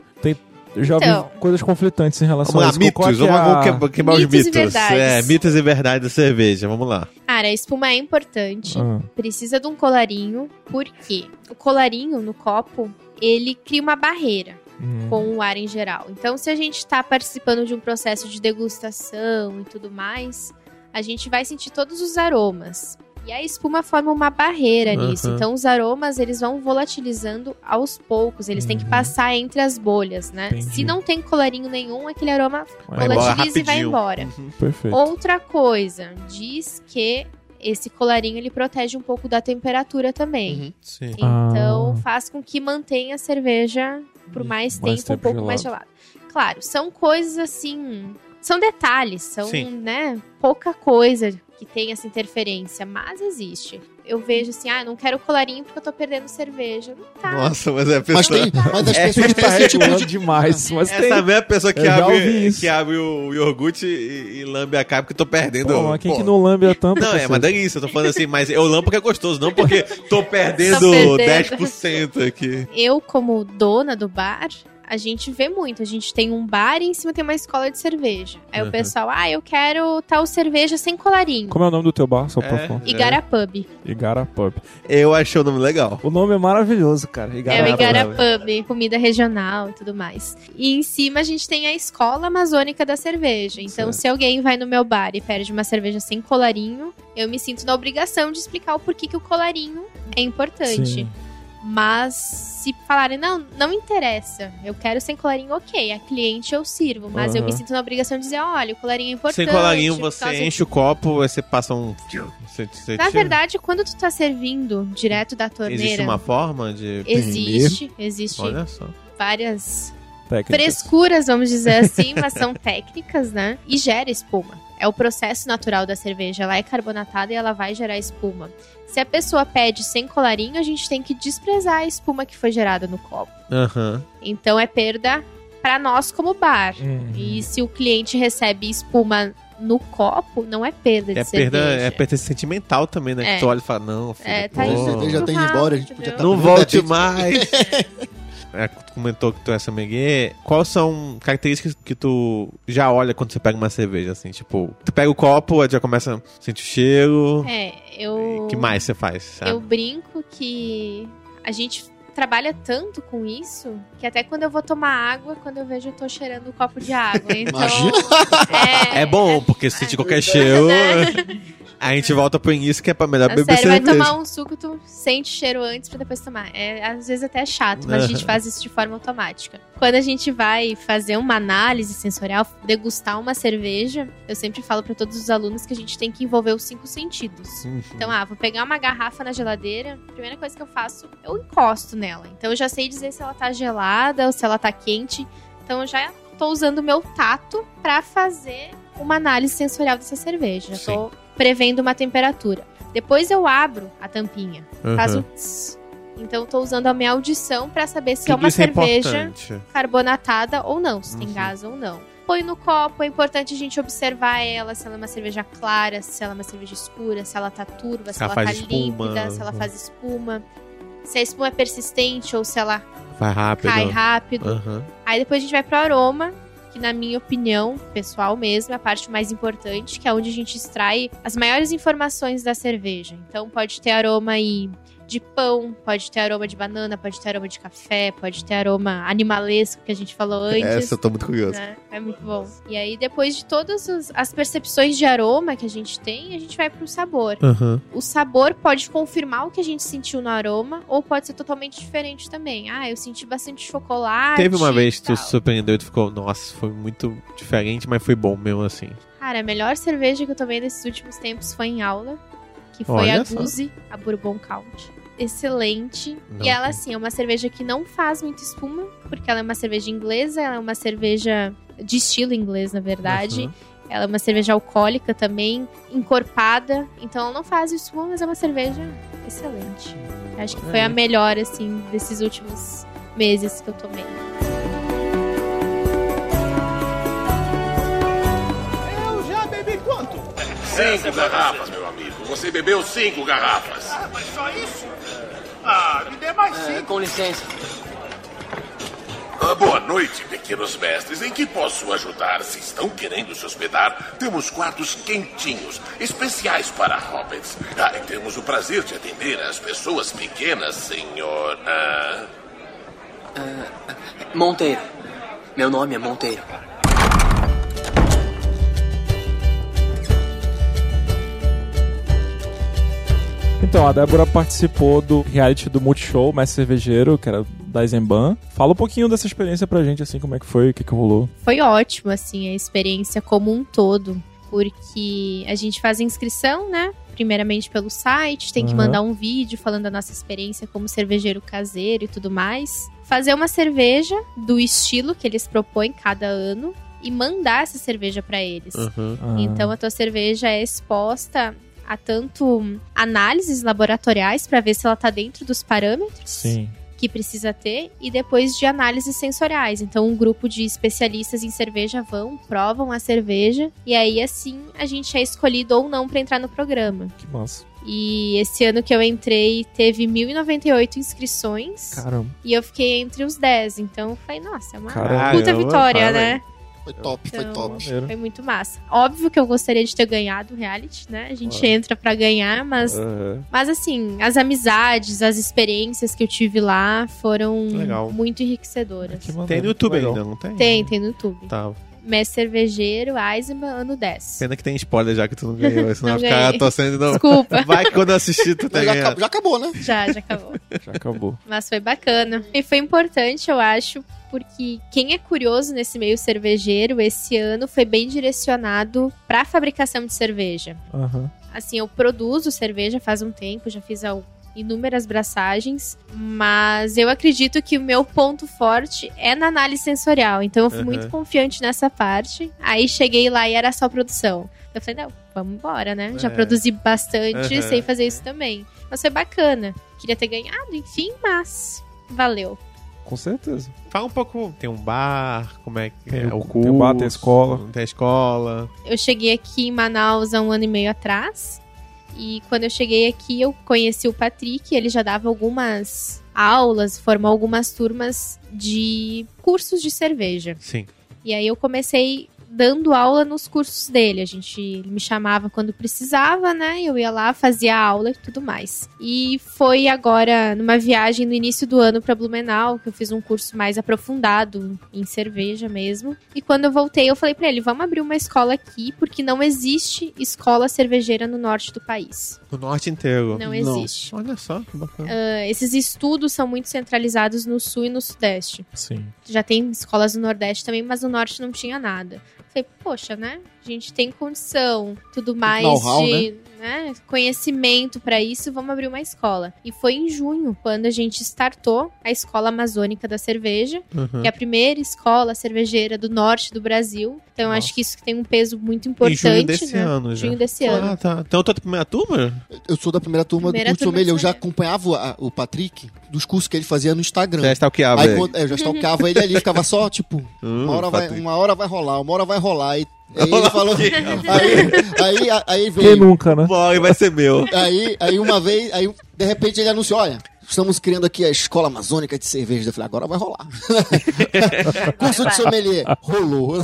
Eu já Então. ouvi coisas conflitantes em relação Vamos a lá, isso. mitos. É é Vamos, a- vamos quebrar, quebrar os Mitos e mitos. verdades. É, mitos e verdades da cerveja. Vamos lá. Cara, a espuma é importante. Ah, precisa de um colarinho, porque o colarinho no copo, ele cria uma barreira hum. com o ar em geral. Então, se a gente está participando de um processo de degustação e tudo mais, a gente vai sentir todos os aromas. E a espuma forma uma barreira nisso. Aham. Então, os aromas, eles vão volatilizando aos poucos. Eles têm que Uhum. passar entre as bolhas, né? Entendi. Se não tem colarinho nenhum, aquele aroma Vai embora volatiliza e vai embora. Perfeito. Outra coisa, diz que esse colarinho ele protege um pouco da temperatura também. Uhum. Sim. Então Ah. faz com que mantenha a cerveja por mais, Mais tempo, um tempo pouco mais gelada. Claro, são coisas assim. São detalhes, são, Sim. né, pouca coisa que tem essa interferência, mas existe. Eu vejo assim, ah, não quero colarinho porque eu tô perdendo cerveja. Não tá. Nossa, mas é a Mas, pessoa... tem, mas as É, pessoas têm Tá esse tipo regulando de. demais, mas tem. Essa mesma pessoa que Eu abre, isso. que abre o iogurte e, e lambe a cara porque tô perdendo. Pô, mas quem Pô. que não lambe a tampa? Não, é cacete? uma delícia, eu tô falando assim, mas eu lambo porque é gostoso, não porque tô perdendo, Tô perdendo. 10% aqui. Eu, como dona do bar, a gente vê muito. A gente tem um bar e em cima tem uma escola de cerveja. Aí Uhum. o pessoal, ah, eu quero tal cerveja sem colarinho. Como é o nome do teu bar, só pra É. falar? Igara Pub. Igara Pub. Eu achei o nome legal. O nome é maravilhoso, cara. Igara, É o Igara Pub. Pub, comida regional e tudo mais. E em cima a gente tem a Escola Amazônica da Cerveja. Então, Certo. se alguém vai no meu bar e pede uma cerveja sem colarinho, eu me sinto na obrigação de explicar o porquê que o colarinho é importante. Sim. Mas se falarem, não, não interessa, eu quero sem colarinho, ok, a cliente eu sirvo. Mas eu Aham. me sinto na obrigação de dizer, olha, o colarinho é importante. Sem colarinho, você enche o copo, aí você passa um. Você, você Na tira. verdade, quando tu tá servindo direto da torneira, existe uma forma de. existe, existe Olha só. várias Técnicas. frescuras, vamos dizer assim, mas são técnicas, né? E gera espuma. É o processo natural da cerveja. Ela é carbonatada e ela vai gerar espuma. Se a pessoa pede sem colarinho, a gente tem que desprezar a espuma que foi gerada no copo. Aham. Então é perda para nós como bar. Uhum. E se o cliente recebe espuma no copo, não é perda de É cerveja. perda, é perda sentimental também, né? É. Que tu olha e fala, não, filho, É, tá pô. A cerveja tá indo embora, a gente podia estar Não volte mais. É, tu comentou que tu é sommelier. Quais são características que tu já olha quando você pega uma cerveja, assim? Tipo, tu pega o copo, aí já começa a sentir o cheiro. É, eu. E que mais você faz? sabe? Eu brinco que a gente trabalha tanto com isso que até quando eu vou tomar água, quando eu vejo, eu tô cheirando um copo de água. Então, Imagina. É, É bom, porque se de qualquer cheiro, a gente volta pro início que é pra melhor A beber sério, vai cerveja. tomar um suco, tu sente cheiro antes pra depois tomar. É, às vezes até é chato, mas a gente faz isso de forma automática. Quando a gente vai fazer uma análise sensorial, degustar uma cerveja, eu sempre falo pra todos os alunos que a gente tem que envolver os cinco sentidos. Uhum. Então, ah, vou pegar uma garrafa na geladeira, a primeira coisa que eu faço, eu encosto nela. Então eu já sei dizer se ela tá gelada ou se ela tá quente. Então eu já tô usando o meu tato pra fazer uma análise sensorial dessa cerveja. Já tô prevendo uma temperatura. Depois eu abro a tampinha, Uhum. um tss. Então eu tô usando a minha audição pra saber se é Tudo uma é cerveja importante. carbonatada ou não, se tem Uhum. gás ou não. Põe no copo, é importante a gente observar ela, se ela é uma cerveja clara, se ela é uma cerveja escura, se ela tá turva, se, Se ela ela tá espuma. límpida, se ela faz espuma. Se a espuma é persistente ou se ela Vai rápido. cai rápido. Aham. Aí depois a gente vai pro aroma, que na minha opinião, pessoal mesmo, é a parte mais importante, que é onde a gente extrai as maiores informações da cerveja. Então pode ter aroma aí de pão, pode ter aroma de banana, pode ter aroma de café, pode ter aroma animalesco que a gente falou antes. Essa eu tô muito curioso. né? É muito bom. E aí, depois de todas as- percepções de aroma que a gente tem, a gente vai pro sabor. Aham. O sabor pode confirmar o que a gente sentiu no aroma, ou pode ser totalmente diferente também. Ah, eu senti bastante chocolate. Teve uma vez que tu se surpreendeu e tu ficou, nossa, foi muito diferente, mas foi bom mesmo assim. Cara, a melhor cerveja que eu tomei nesses últimos tempos foi em aula, que foi Olha a. Guzi, a Bourbon Count. Excelente. Não. E ela, assim, é uma cerveja que não faz muita espuma, porque ela é uma cerveja inglesa, ela é uma cerveja de estilo inglês, na verdade. Uhum. Ela é uma cerveja alcoólica também, encorpada. Então ela não faz espuma, mas é uma cerveja excelente. Acho que foi a melhor, assim, desses últimos meses que eu tomei. Eu já bebi quanto? Cinco garrafas, meu amigo. Você bebeu cinco garrafas. Ah, mas só isso? Ah, me dê mais É, cinco. com licença. Ah, boa noite, pequenos mestres. Em que posso ajudar? Se estão querendo se hospedar, temos quartos quentinhos, especiais para hobbits. Ah, e temos o prazer de atender as pessoas pequenas, senhor. Ah, Monteiro. Meu nome é Monteiro. Então, a Débora participou do reality do Multishow, Mestre Cervejeiro, que era da Zemban. Fala um pouquinho dessa experiência pra gente, assim, como é que foi, o que que rolou. Foi ótimo, assim, a experiência como um todo. Porque a gente faz a inscrição, né? Primeiramente pelo site, tem que Uhum. mandar um vídeo falando da nossa experiência como cervejeiro caseiro e tudo mais. Fazer uma cerveja do estilo que eles propõem cada ano e mandar essa cerveja pra eles. Uhum. Ah, Então a tua cerveja é exposta a tanto análises laboratoriais pra ver se ela tá dentro dos parâmetros Sim. que precisa ter e depois de análises sensoriais. Então, um grupo de especialistas em cerveja vão, provam a cerveja e aí assim a gente é escolhido ou não para entrar no programa. Que massa. E esse ano que eu entrei teve 1098 inscrições Caramba. e eu fiquei entre os 10. Então, foi, nossa, é uma Caramba, puta vitória, parabéns. né? Foi top, foi Então, top. Maneiro. Foi muito massa. Óbvio que eu gostaria de ter ganhado o reality, né? A gente entra pra ganhar, mas Aham. mas assim, as amizades, as experiências que eu tive lá foram Legal. muito enriquecedoras. Que maneiro, Tem no YouTube legal. ainda, não tem? Tem, tem no YouTube. Tá. Mestre Cervejeiro, Eisenbahn, ano 10. Pena que tem spoiler já que tu não ganhou, senão Não vai ficar torcendo não. Desculpa, Vai que quando eu assistir tu tem já, ganhado. acabou, já acabou, né? já, já acabou. Já acabou. Mas foi bacana. E foi importante, eu acho, porque quem é curioso nesse meio cervejeiro, esse ano foi bem direcionado pra fabricação de cerveja. Aham. Assim, eu produzo cerveja faz um tempo, já fiz inúmeras braçagens, mas eu acredito que o meu ponto forte é na análise sensorial. Então eu fui Uhum. muito confiante nessa parte. Aí cheguei lá e era só produção. Eu falei, não, vamos embora, né? Já É. produzi bastante, Uhum. sei fazer isso também. Mas foi bacana. Queria ter ganhado, enfim, mas valeu. Com certeza. Fala um pouco, tem um bar, como é que Tem é o- o tem curso? o bar, tem a escola. Tem a escola. Eu cheguei aqui em Manaus há um ano e meio atrás. E quando eu cheguei aqui, eu conheci o Patrick. Ele já dava algumas aulas, formou algumas turmas de cursos de cerveja. Sim. E aí eu comecei dando aula nos cursos dele. A gente ele me chamava quando precisava, né? Eu ia lá, fazia aula e tudo mais. E foi agora numa viagem no início do ano para Blumenau, que eu fiz um curso mais aprofundado em cerveja mesmo. E quando eu voltei, eu falei para ele: "Vamos abrir uma escola aqui, porque não existe escola cervejeira no norte do país. No norte inteiro. Não existe. Olha só, que bacana. Uh, esses estudos são muito centralizados no sul e no sudeste. Sim. Já tem escolas no Nordeste também, mas no Norte não tinha nada. Falei, poxa, né? A gente tem condição, tudo mais de né, conhecimento pra isso, vamos abrir uma escola. E foi em junho, quando a gente startou a Escola Amazônica da Cerveja, Uhum. que é a primeira escola cervejeira do norte do Brasil. Então eu acho que isso tem um peso muito importante. Em junho desse né? ano já. Junho desse ano. Ah, tá. Então eu tô da primeira turma? Eu sou da primeira turma Primeira do curso sommelier. Eu já sommelier. acompanhava a- o Patrick dos cursos que ele fazia no Instagram. Já stalkeava Aí ele. quando, é, eu já stalkeava ele ali, ficava só, tipo, Hum, uma, hora vai, uma hora vai rolar, uma hora vai rolar. E, aí ele falou. o quê, Aí, aí, aí, aí Quem veio. nunca, né? Bom, vai ser meu. Aí, aí uma vez, aí de repente ele anunciou: olha. Estamos criando aqui a Escola Amazônica de Cerveja. Eu falei, agora vai rolar. Curso de sommelier. Rolou.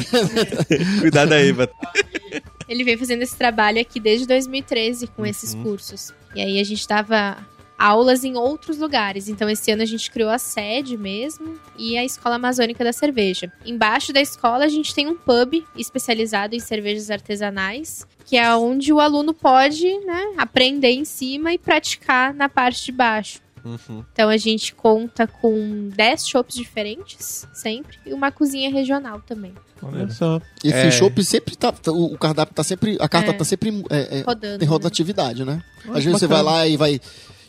Cuidado aí, Patrick. Ele vem fazendo esse trabalho aqui desde 2013 com esses cursos. E aí a gente dava aulas em outros lugares. Então esse ano a gente criou a sede mesmo e a Escola Amazônica da Cerveja. Embaixo da escola a gente tem um pub especializado em cervejas artesanais, que é onde o aluno pode, né, aprender em cima e praticar na parte de baixo. Uhum. Então a gente conta com 10 shops diferentes, sempre, e uma cozinha regional também, Olha só. E É. esse chopp sempre tá. tá- O cardápio tá sempre. A carta É. tá sempre. é, é, rodando. tem né? rotatividade, né? Olha Às vezes você vai bacana. lá e vai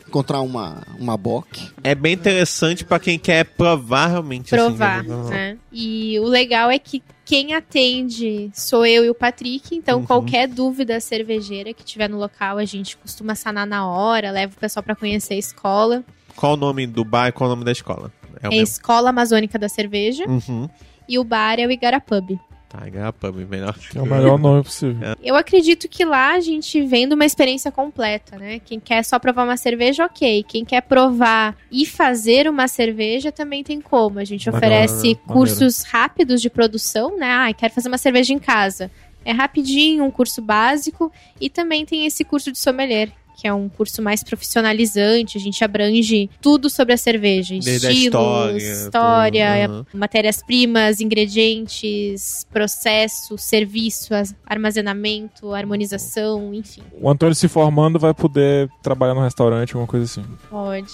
encontrar uma, uma bock. É bem interessante pra quem quer provar realmente. provar, assim, né? né? E o legal é que quem atende sou eu e o Patrick, então Uhum. qualquer dúvida cervejeira que tiver no local, a gente costuma sanar na hora, leva o pessoal pra conhecer a escola. Qual o nome do bar e qual o nome da escola? É o É. Escola Amazônica da Cerveja Uhum. e o bar é o Igarapub. Tá, Igarapub, melhor. É o melhor nome possível. Eu acredito que lá a gente vende uma experiência completa, né? Quem quer só provar uma cerveja, ok. Quem quer provar e fazer uma cerveja também tem como. A gente oferece cursos rápidos de produção, né? Ah, quero fazer uma cerveja em casa. É rapidinho, um curso básico. E também tem esse curso de sommelier, que é um curso mais profissionalizante. A gente abrange tudo sobre a cerveja. Desde a Estilos, história, história, uhum. matérias-primas, ingredientes, processo, serviço, armazenamento, harmonização, enfim. O Antônio se formando vai poder trabalhar no restaurante, alguma coisa assim. Pode.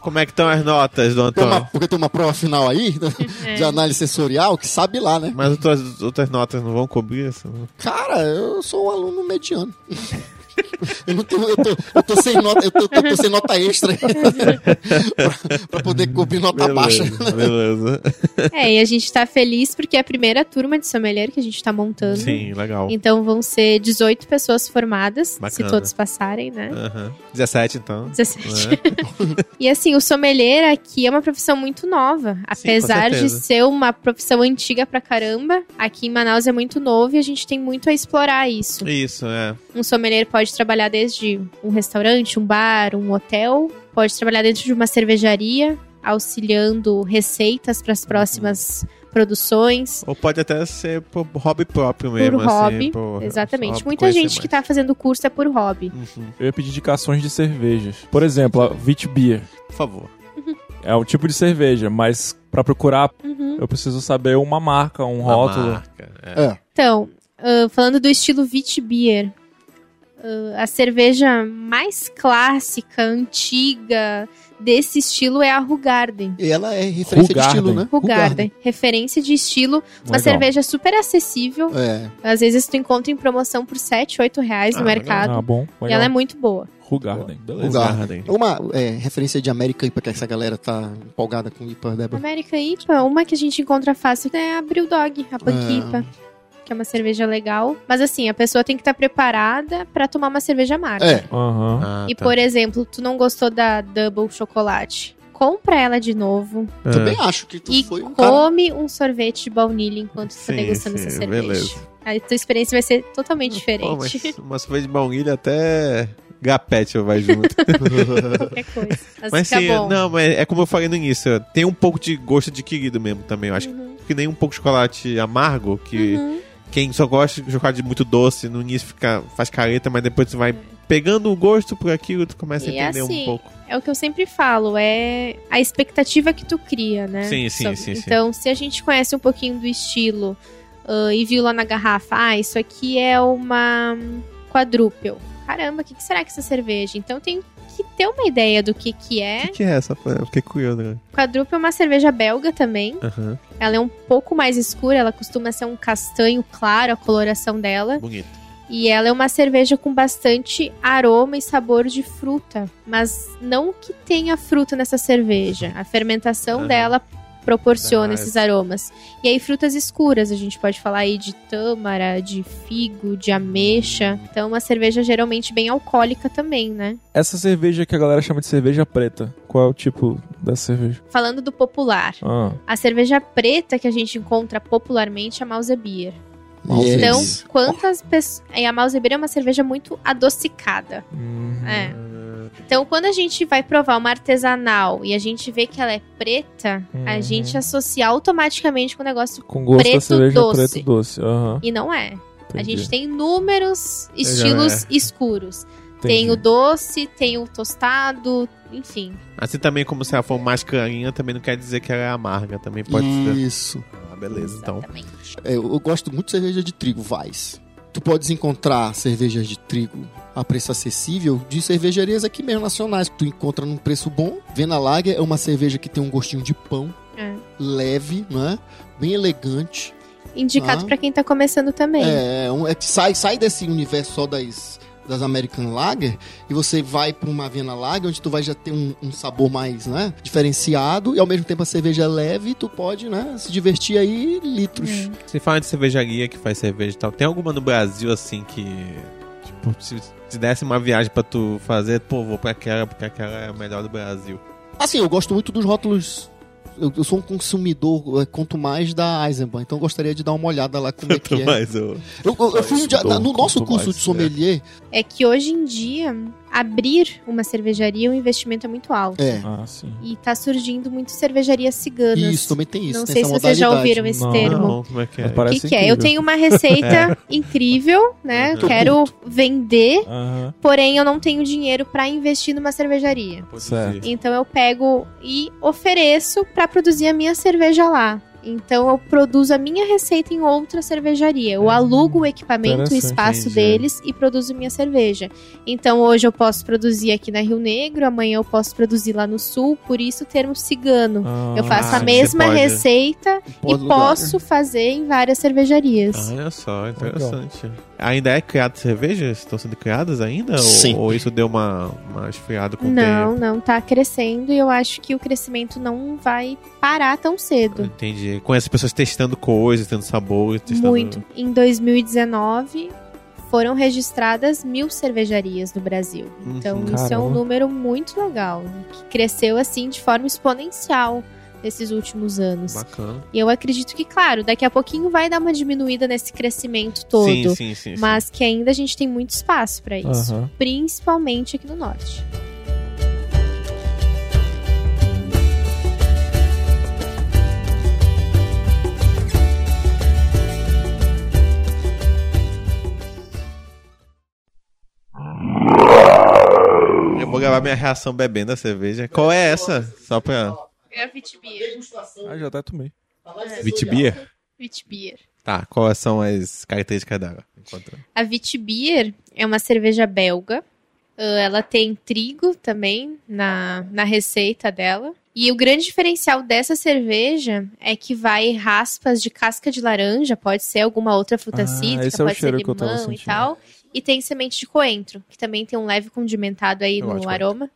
Como é que estão as notas, do Tem uma- Antônio? porque tem uma prova final aí, É. de análise sensorial, que sabe lá, né? Mas outras, outras notas não vão cobrir isso? Cara, eu sou um aluno mediano. Eu não tenho, eu tô, eu tô sem nota, eu tô, eu tô sem nota extra pra, pra poder cobrir nota baixa. beleza. É, e a gente tá feliz porque é a primeira turma de sommelier que a gente tá montando. Sim, legal. Então vão ser 18 pessoas formadas, se Bacana. todos passarem, né? Aham. 17, então. 17. Né? E assim, o sommelier aqui é uma profissão muito nova. Apesar de certeza. ser uma profissão antiga pra caramba, aqui em Manaus é muito novo e a gente tem muito a explorar isso. Isso, é. Um sommelier pode trabalhar desde um restaurante, um bar, um hotel, pode trabalhar dentro de uma cervejaria, auxiliando receitas para as próximas produções. Ou pode até ser por hobby próprio mesmo. por hobby, assim, por- exatamente. só Muita gente que mais. tá fazendo curso é por hobby. Uhum. Eu ia pedir indicações de cervejas. Por exemplo, a Witbier. Por favor. É um tipo de cerveja, mas pra procurar, Uhum. eu preciso saber uma marca, um Uma rótulo. marca, é. É. Então, ah, falando do estilo Witbier, ah, a cerveja mais clássica, antiga desse estilo é a Rugarden. E ela é referência de Rugarden. estilo, né? Rugarden, referência de estilo, uma Legal. cerveja super acessível. É. Às vezes tu encontra em promoção por 7, 8 reais no Ah, mercado. Ah, bom. E Legal. ela é muito boa. Rugarden. Beleza. Rugarden. Uma é, referência de América IPA, que essa galera tá empolgada com IPA, Débora. América IPA, uma que a gente encontra fácil é a Brewdog, a Punk Ah. IPA. Que é uma cerveja legal. Mas assim, a pessoa tem que estar preparada pra tomar uma cerveja amarga. É. Aham. Ah, E, tá. por exemplo, tu não gostou da Double Chocolate. Compra ela de novo Ah, Também acho que tu e foi um cara... come um sorvete de baunilha enquanto tu tá degustando sim, essa cerveja. beleza. Aí a tua experiência vai ser totalmente Pô, diferente. mas uma cerveja de baunilha até gapete vai junto. Qualquer coisa. Mas, mas sim, bom. não, mas é como eu falei no início, tem um pouco de gosto adquirido mesmo também, eu acho. Uhum. Que nem um pouco de chocolate amargo, que Uhum. Quem só gosta de chocolate muito doce, no início fica, faz careta, mas depois tu vai pegando o gosto por aquilo, tu começa a E entender assim, um pouco. É o que eu sempre falo, é a expectativa que tu cria, né? Sim, sim, Sobre- sim, sim. Então, se a gente conhece um pouquinho do estilo ah, e viu lá na garrafa, ah, isso aqui é uma quadrúpel. Caramba, o que, que será que é essa cerveja? Então tem que ter uma ideia do que que O é. que, que é essa? Eu fiquei curioso, né? Quadrúpel é uma cerveja belga também. Aham, Ela é um pouco mais escura, ela costuma ser um castanho claro, a coloração dela. bonito. E ela é uma cerveja com bastante aroma e sabor de fruta, mas não que tenha fruta nessa cerveja. A fermentação Aham. dela proporciona Ah, esses aromas. E aí frutas escuras, a gente pode falar aí de tâmara, de figo, de ameixa. Então uma cerveja geralmente bem alcoólica também, né? Essa cerveja que a galera chama de cerveja preta, qual é o tipo dessa cerveja? Falando do popular, Ah, a cerveja preta que a gente encontra popularmente é a Yes. Então, quantas pessoas. A Mauser é uma cerveja muito adocicada. uhum. É. Então, quando a gente vai provar uma artesanal e a gente vê que ela é preta, a Uhum. gente associa automaticamente com o negócio. Com gosto da Preto cerveja doce. preto doce. Aham. E não é. A entendi. gente tem inúmeros estilos escuros. Tem Entendi. o doce, tem o tostado, enfim. Assim também, como se ela for mais clarinha, também não quer dizer que ela é amarga. Também pode ser. Isso. Ah, beleza, então. Exatamente. É, eu eu gosto muito de cerveja de trigo, Weiss. Tu podes encontrar cervejas de trigo a preço acessível de cervejarias aqui mesmo nacionais, que tu encontra num preço bom. Vena Lager é uma cerveja que tem um gostinho de pão, É. leve, né? Bem elegante. Indicado Ah. pra quem tá começando também. É, é, um- é que sai, sai desse universo só das, das American Lager e você vai pra uma Viena Lager onde tu vai já ter um, um sabor mais, né, diferenciado e ao mesmo tempo a cerveja é leve e tu pode, né, se divertir aí litros. Você fala de cervejaria que faz cerveja e tal. Tem alguma no Brasil, assim, que. Tipo, se, se desse uma viagem pra tu fazer, pô, vou pra aquela, porque aquela é a melhor do Brasil. Assim, eu gosto muito dos rótulos. Eu, eu sou um consumidor, é, quanto mais da Eisenbahn, então eu gostaria de dar uma olhada lá como é que é. Mas eu. Eu, eu- eu fui um dia, no nosso quanto curso mais, de sommelier, É que hoje em dia, abrir uma cervejaria, o investimento é muito alto. é, Ah, sim. E tá surgindo muito cervejarias ciganas. isso, também tem isso. Não tem sei essa se vocês já ouviram esse Não. termo. Não, como é que é? O parece que, que é? Eu tenho uma receita incrível, né? Uhum. Quero vender, Aham. porém eu não tenho dinheiro pra investir numa cervejaria. Certo. Então eu pego e ofereço pra produzir a minha cerveja lá. Então eu produzo a minha receita em outra cervejaria. Eu alugo o equipamento, o espaço entendi. deles e produzo minha cerveja. Então hoje eu posso produzir aqui na Rio Negro, amanhã eu posso produzir lá no Sul, por isso o termo cigano. Ah, Eu faço Ah, a mesma pode. receita e lugar. posso fazer em várias cervejarias. Olha só, interessante. Ainda é criado cervejas? Estão sendo criadas ainda? Sim. Ou, ou isso deu uma, uma esfriada com o Não, tempo? não, tá crescendo e eu acho que o crescimento não vai parar tão cedo. Entendi. Com essas pessoas testando coisas, tendo sabores, testando... Muito. Em 2019 foram registradas mil cervejarias no Brasil. Uhum. Então isso é um número muito legal, que cresceu assim de forma exponencial nesses últimos anos. Bacana. E eu acredito que, claro, daqui a pouquinho vai dar uma diminuída nesse crescimento todo. Sim, sim, sim. Mas que ainda a gente tem muito espaço pra isso, Aham. principalmente aqui no norte. Eu vou gravar minha reação bebendo a cerveja. Qual é essa? Só pra... É a Witbier. Ah, já até tomei. Vitibia? Witbier. Tá, quais são as características dela? Enquanto... A Witbier é uma cerveja belga. Ah, ela tem trigo também na, na receita dela. E o grande diferencial dessa cerveja é que vai raspas de casca de laranja, pode ser alguma outra fruta Ah, cítrica, esse é o pode ser cheiro que eu tava limão e tal. E tem semente de coentro, que também tem um leve condimentado aí Eu no de aroma.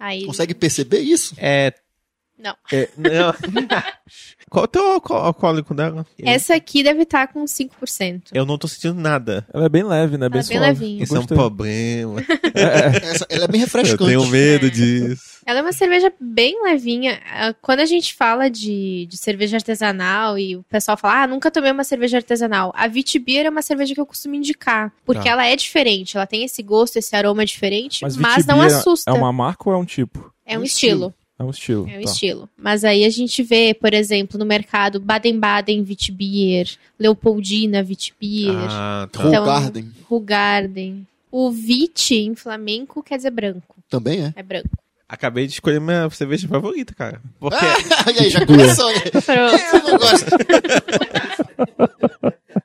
Aí, Consegue perceber isso? É... Não. é- não. Qual é o teu alco- alcoólico dela? Essa aqui deve estar com 5%. Eu não tô sentindo nada. Ela é bem leve, né? Bem Ela é bem suave. levinha. Eu Isso é um problema. Essa, ela é bem Eu refrescante. tenho medo É. disso. Ela é uma cerveja bem levinha. Ah, Quando a gente fala de, de cerveja artesanal e o pessoal fala, ah, nunca tomei uma cerveja artesanal. A Vitibir é uma cerveja que eu costumo indicar. Porque Tá. ela é diferente, ela tem esse gosto, esse aroma diferente, mas, Mas, não assusta. É uma marca ou é um tipo? É um um estilo. É um estilo. É um tá. estilo. Mas aí a gente vê, por exemplo, no mercado Baden-Baden Witbier, Leopoldina Witbier, Ah, tá. Então- Garden Rugarden. O Wit em flamenco quer dizer branco. também é. É branco. Acabei de escolher minha cerveja favorita, cara. Porque Ah, e aí, já começou, né? Pronto. Eu não gosto.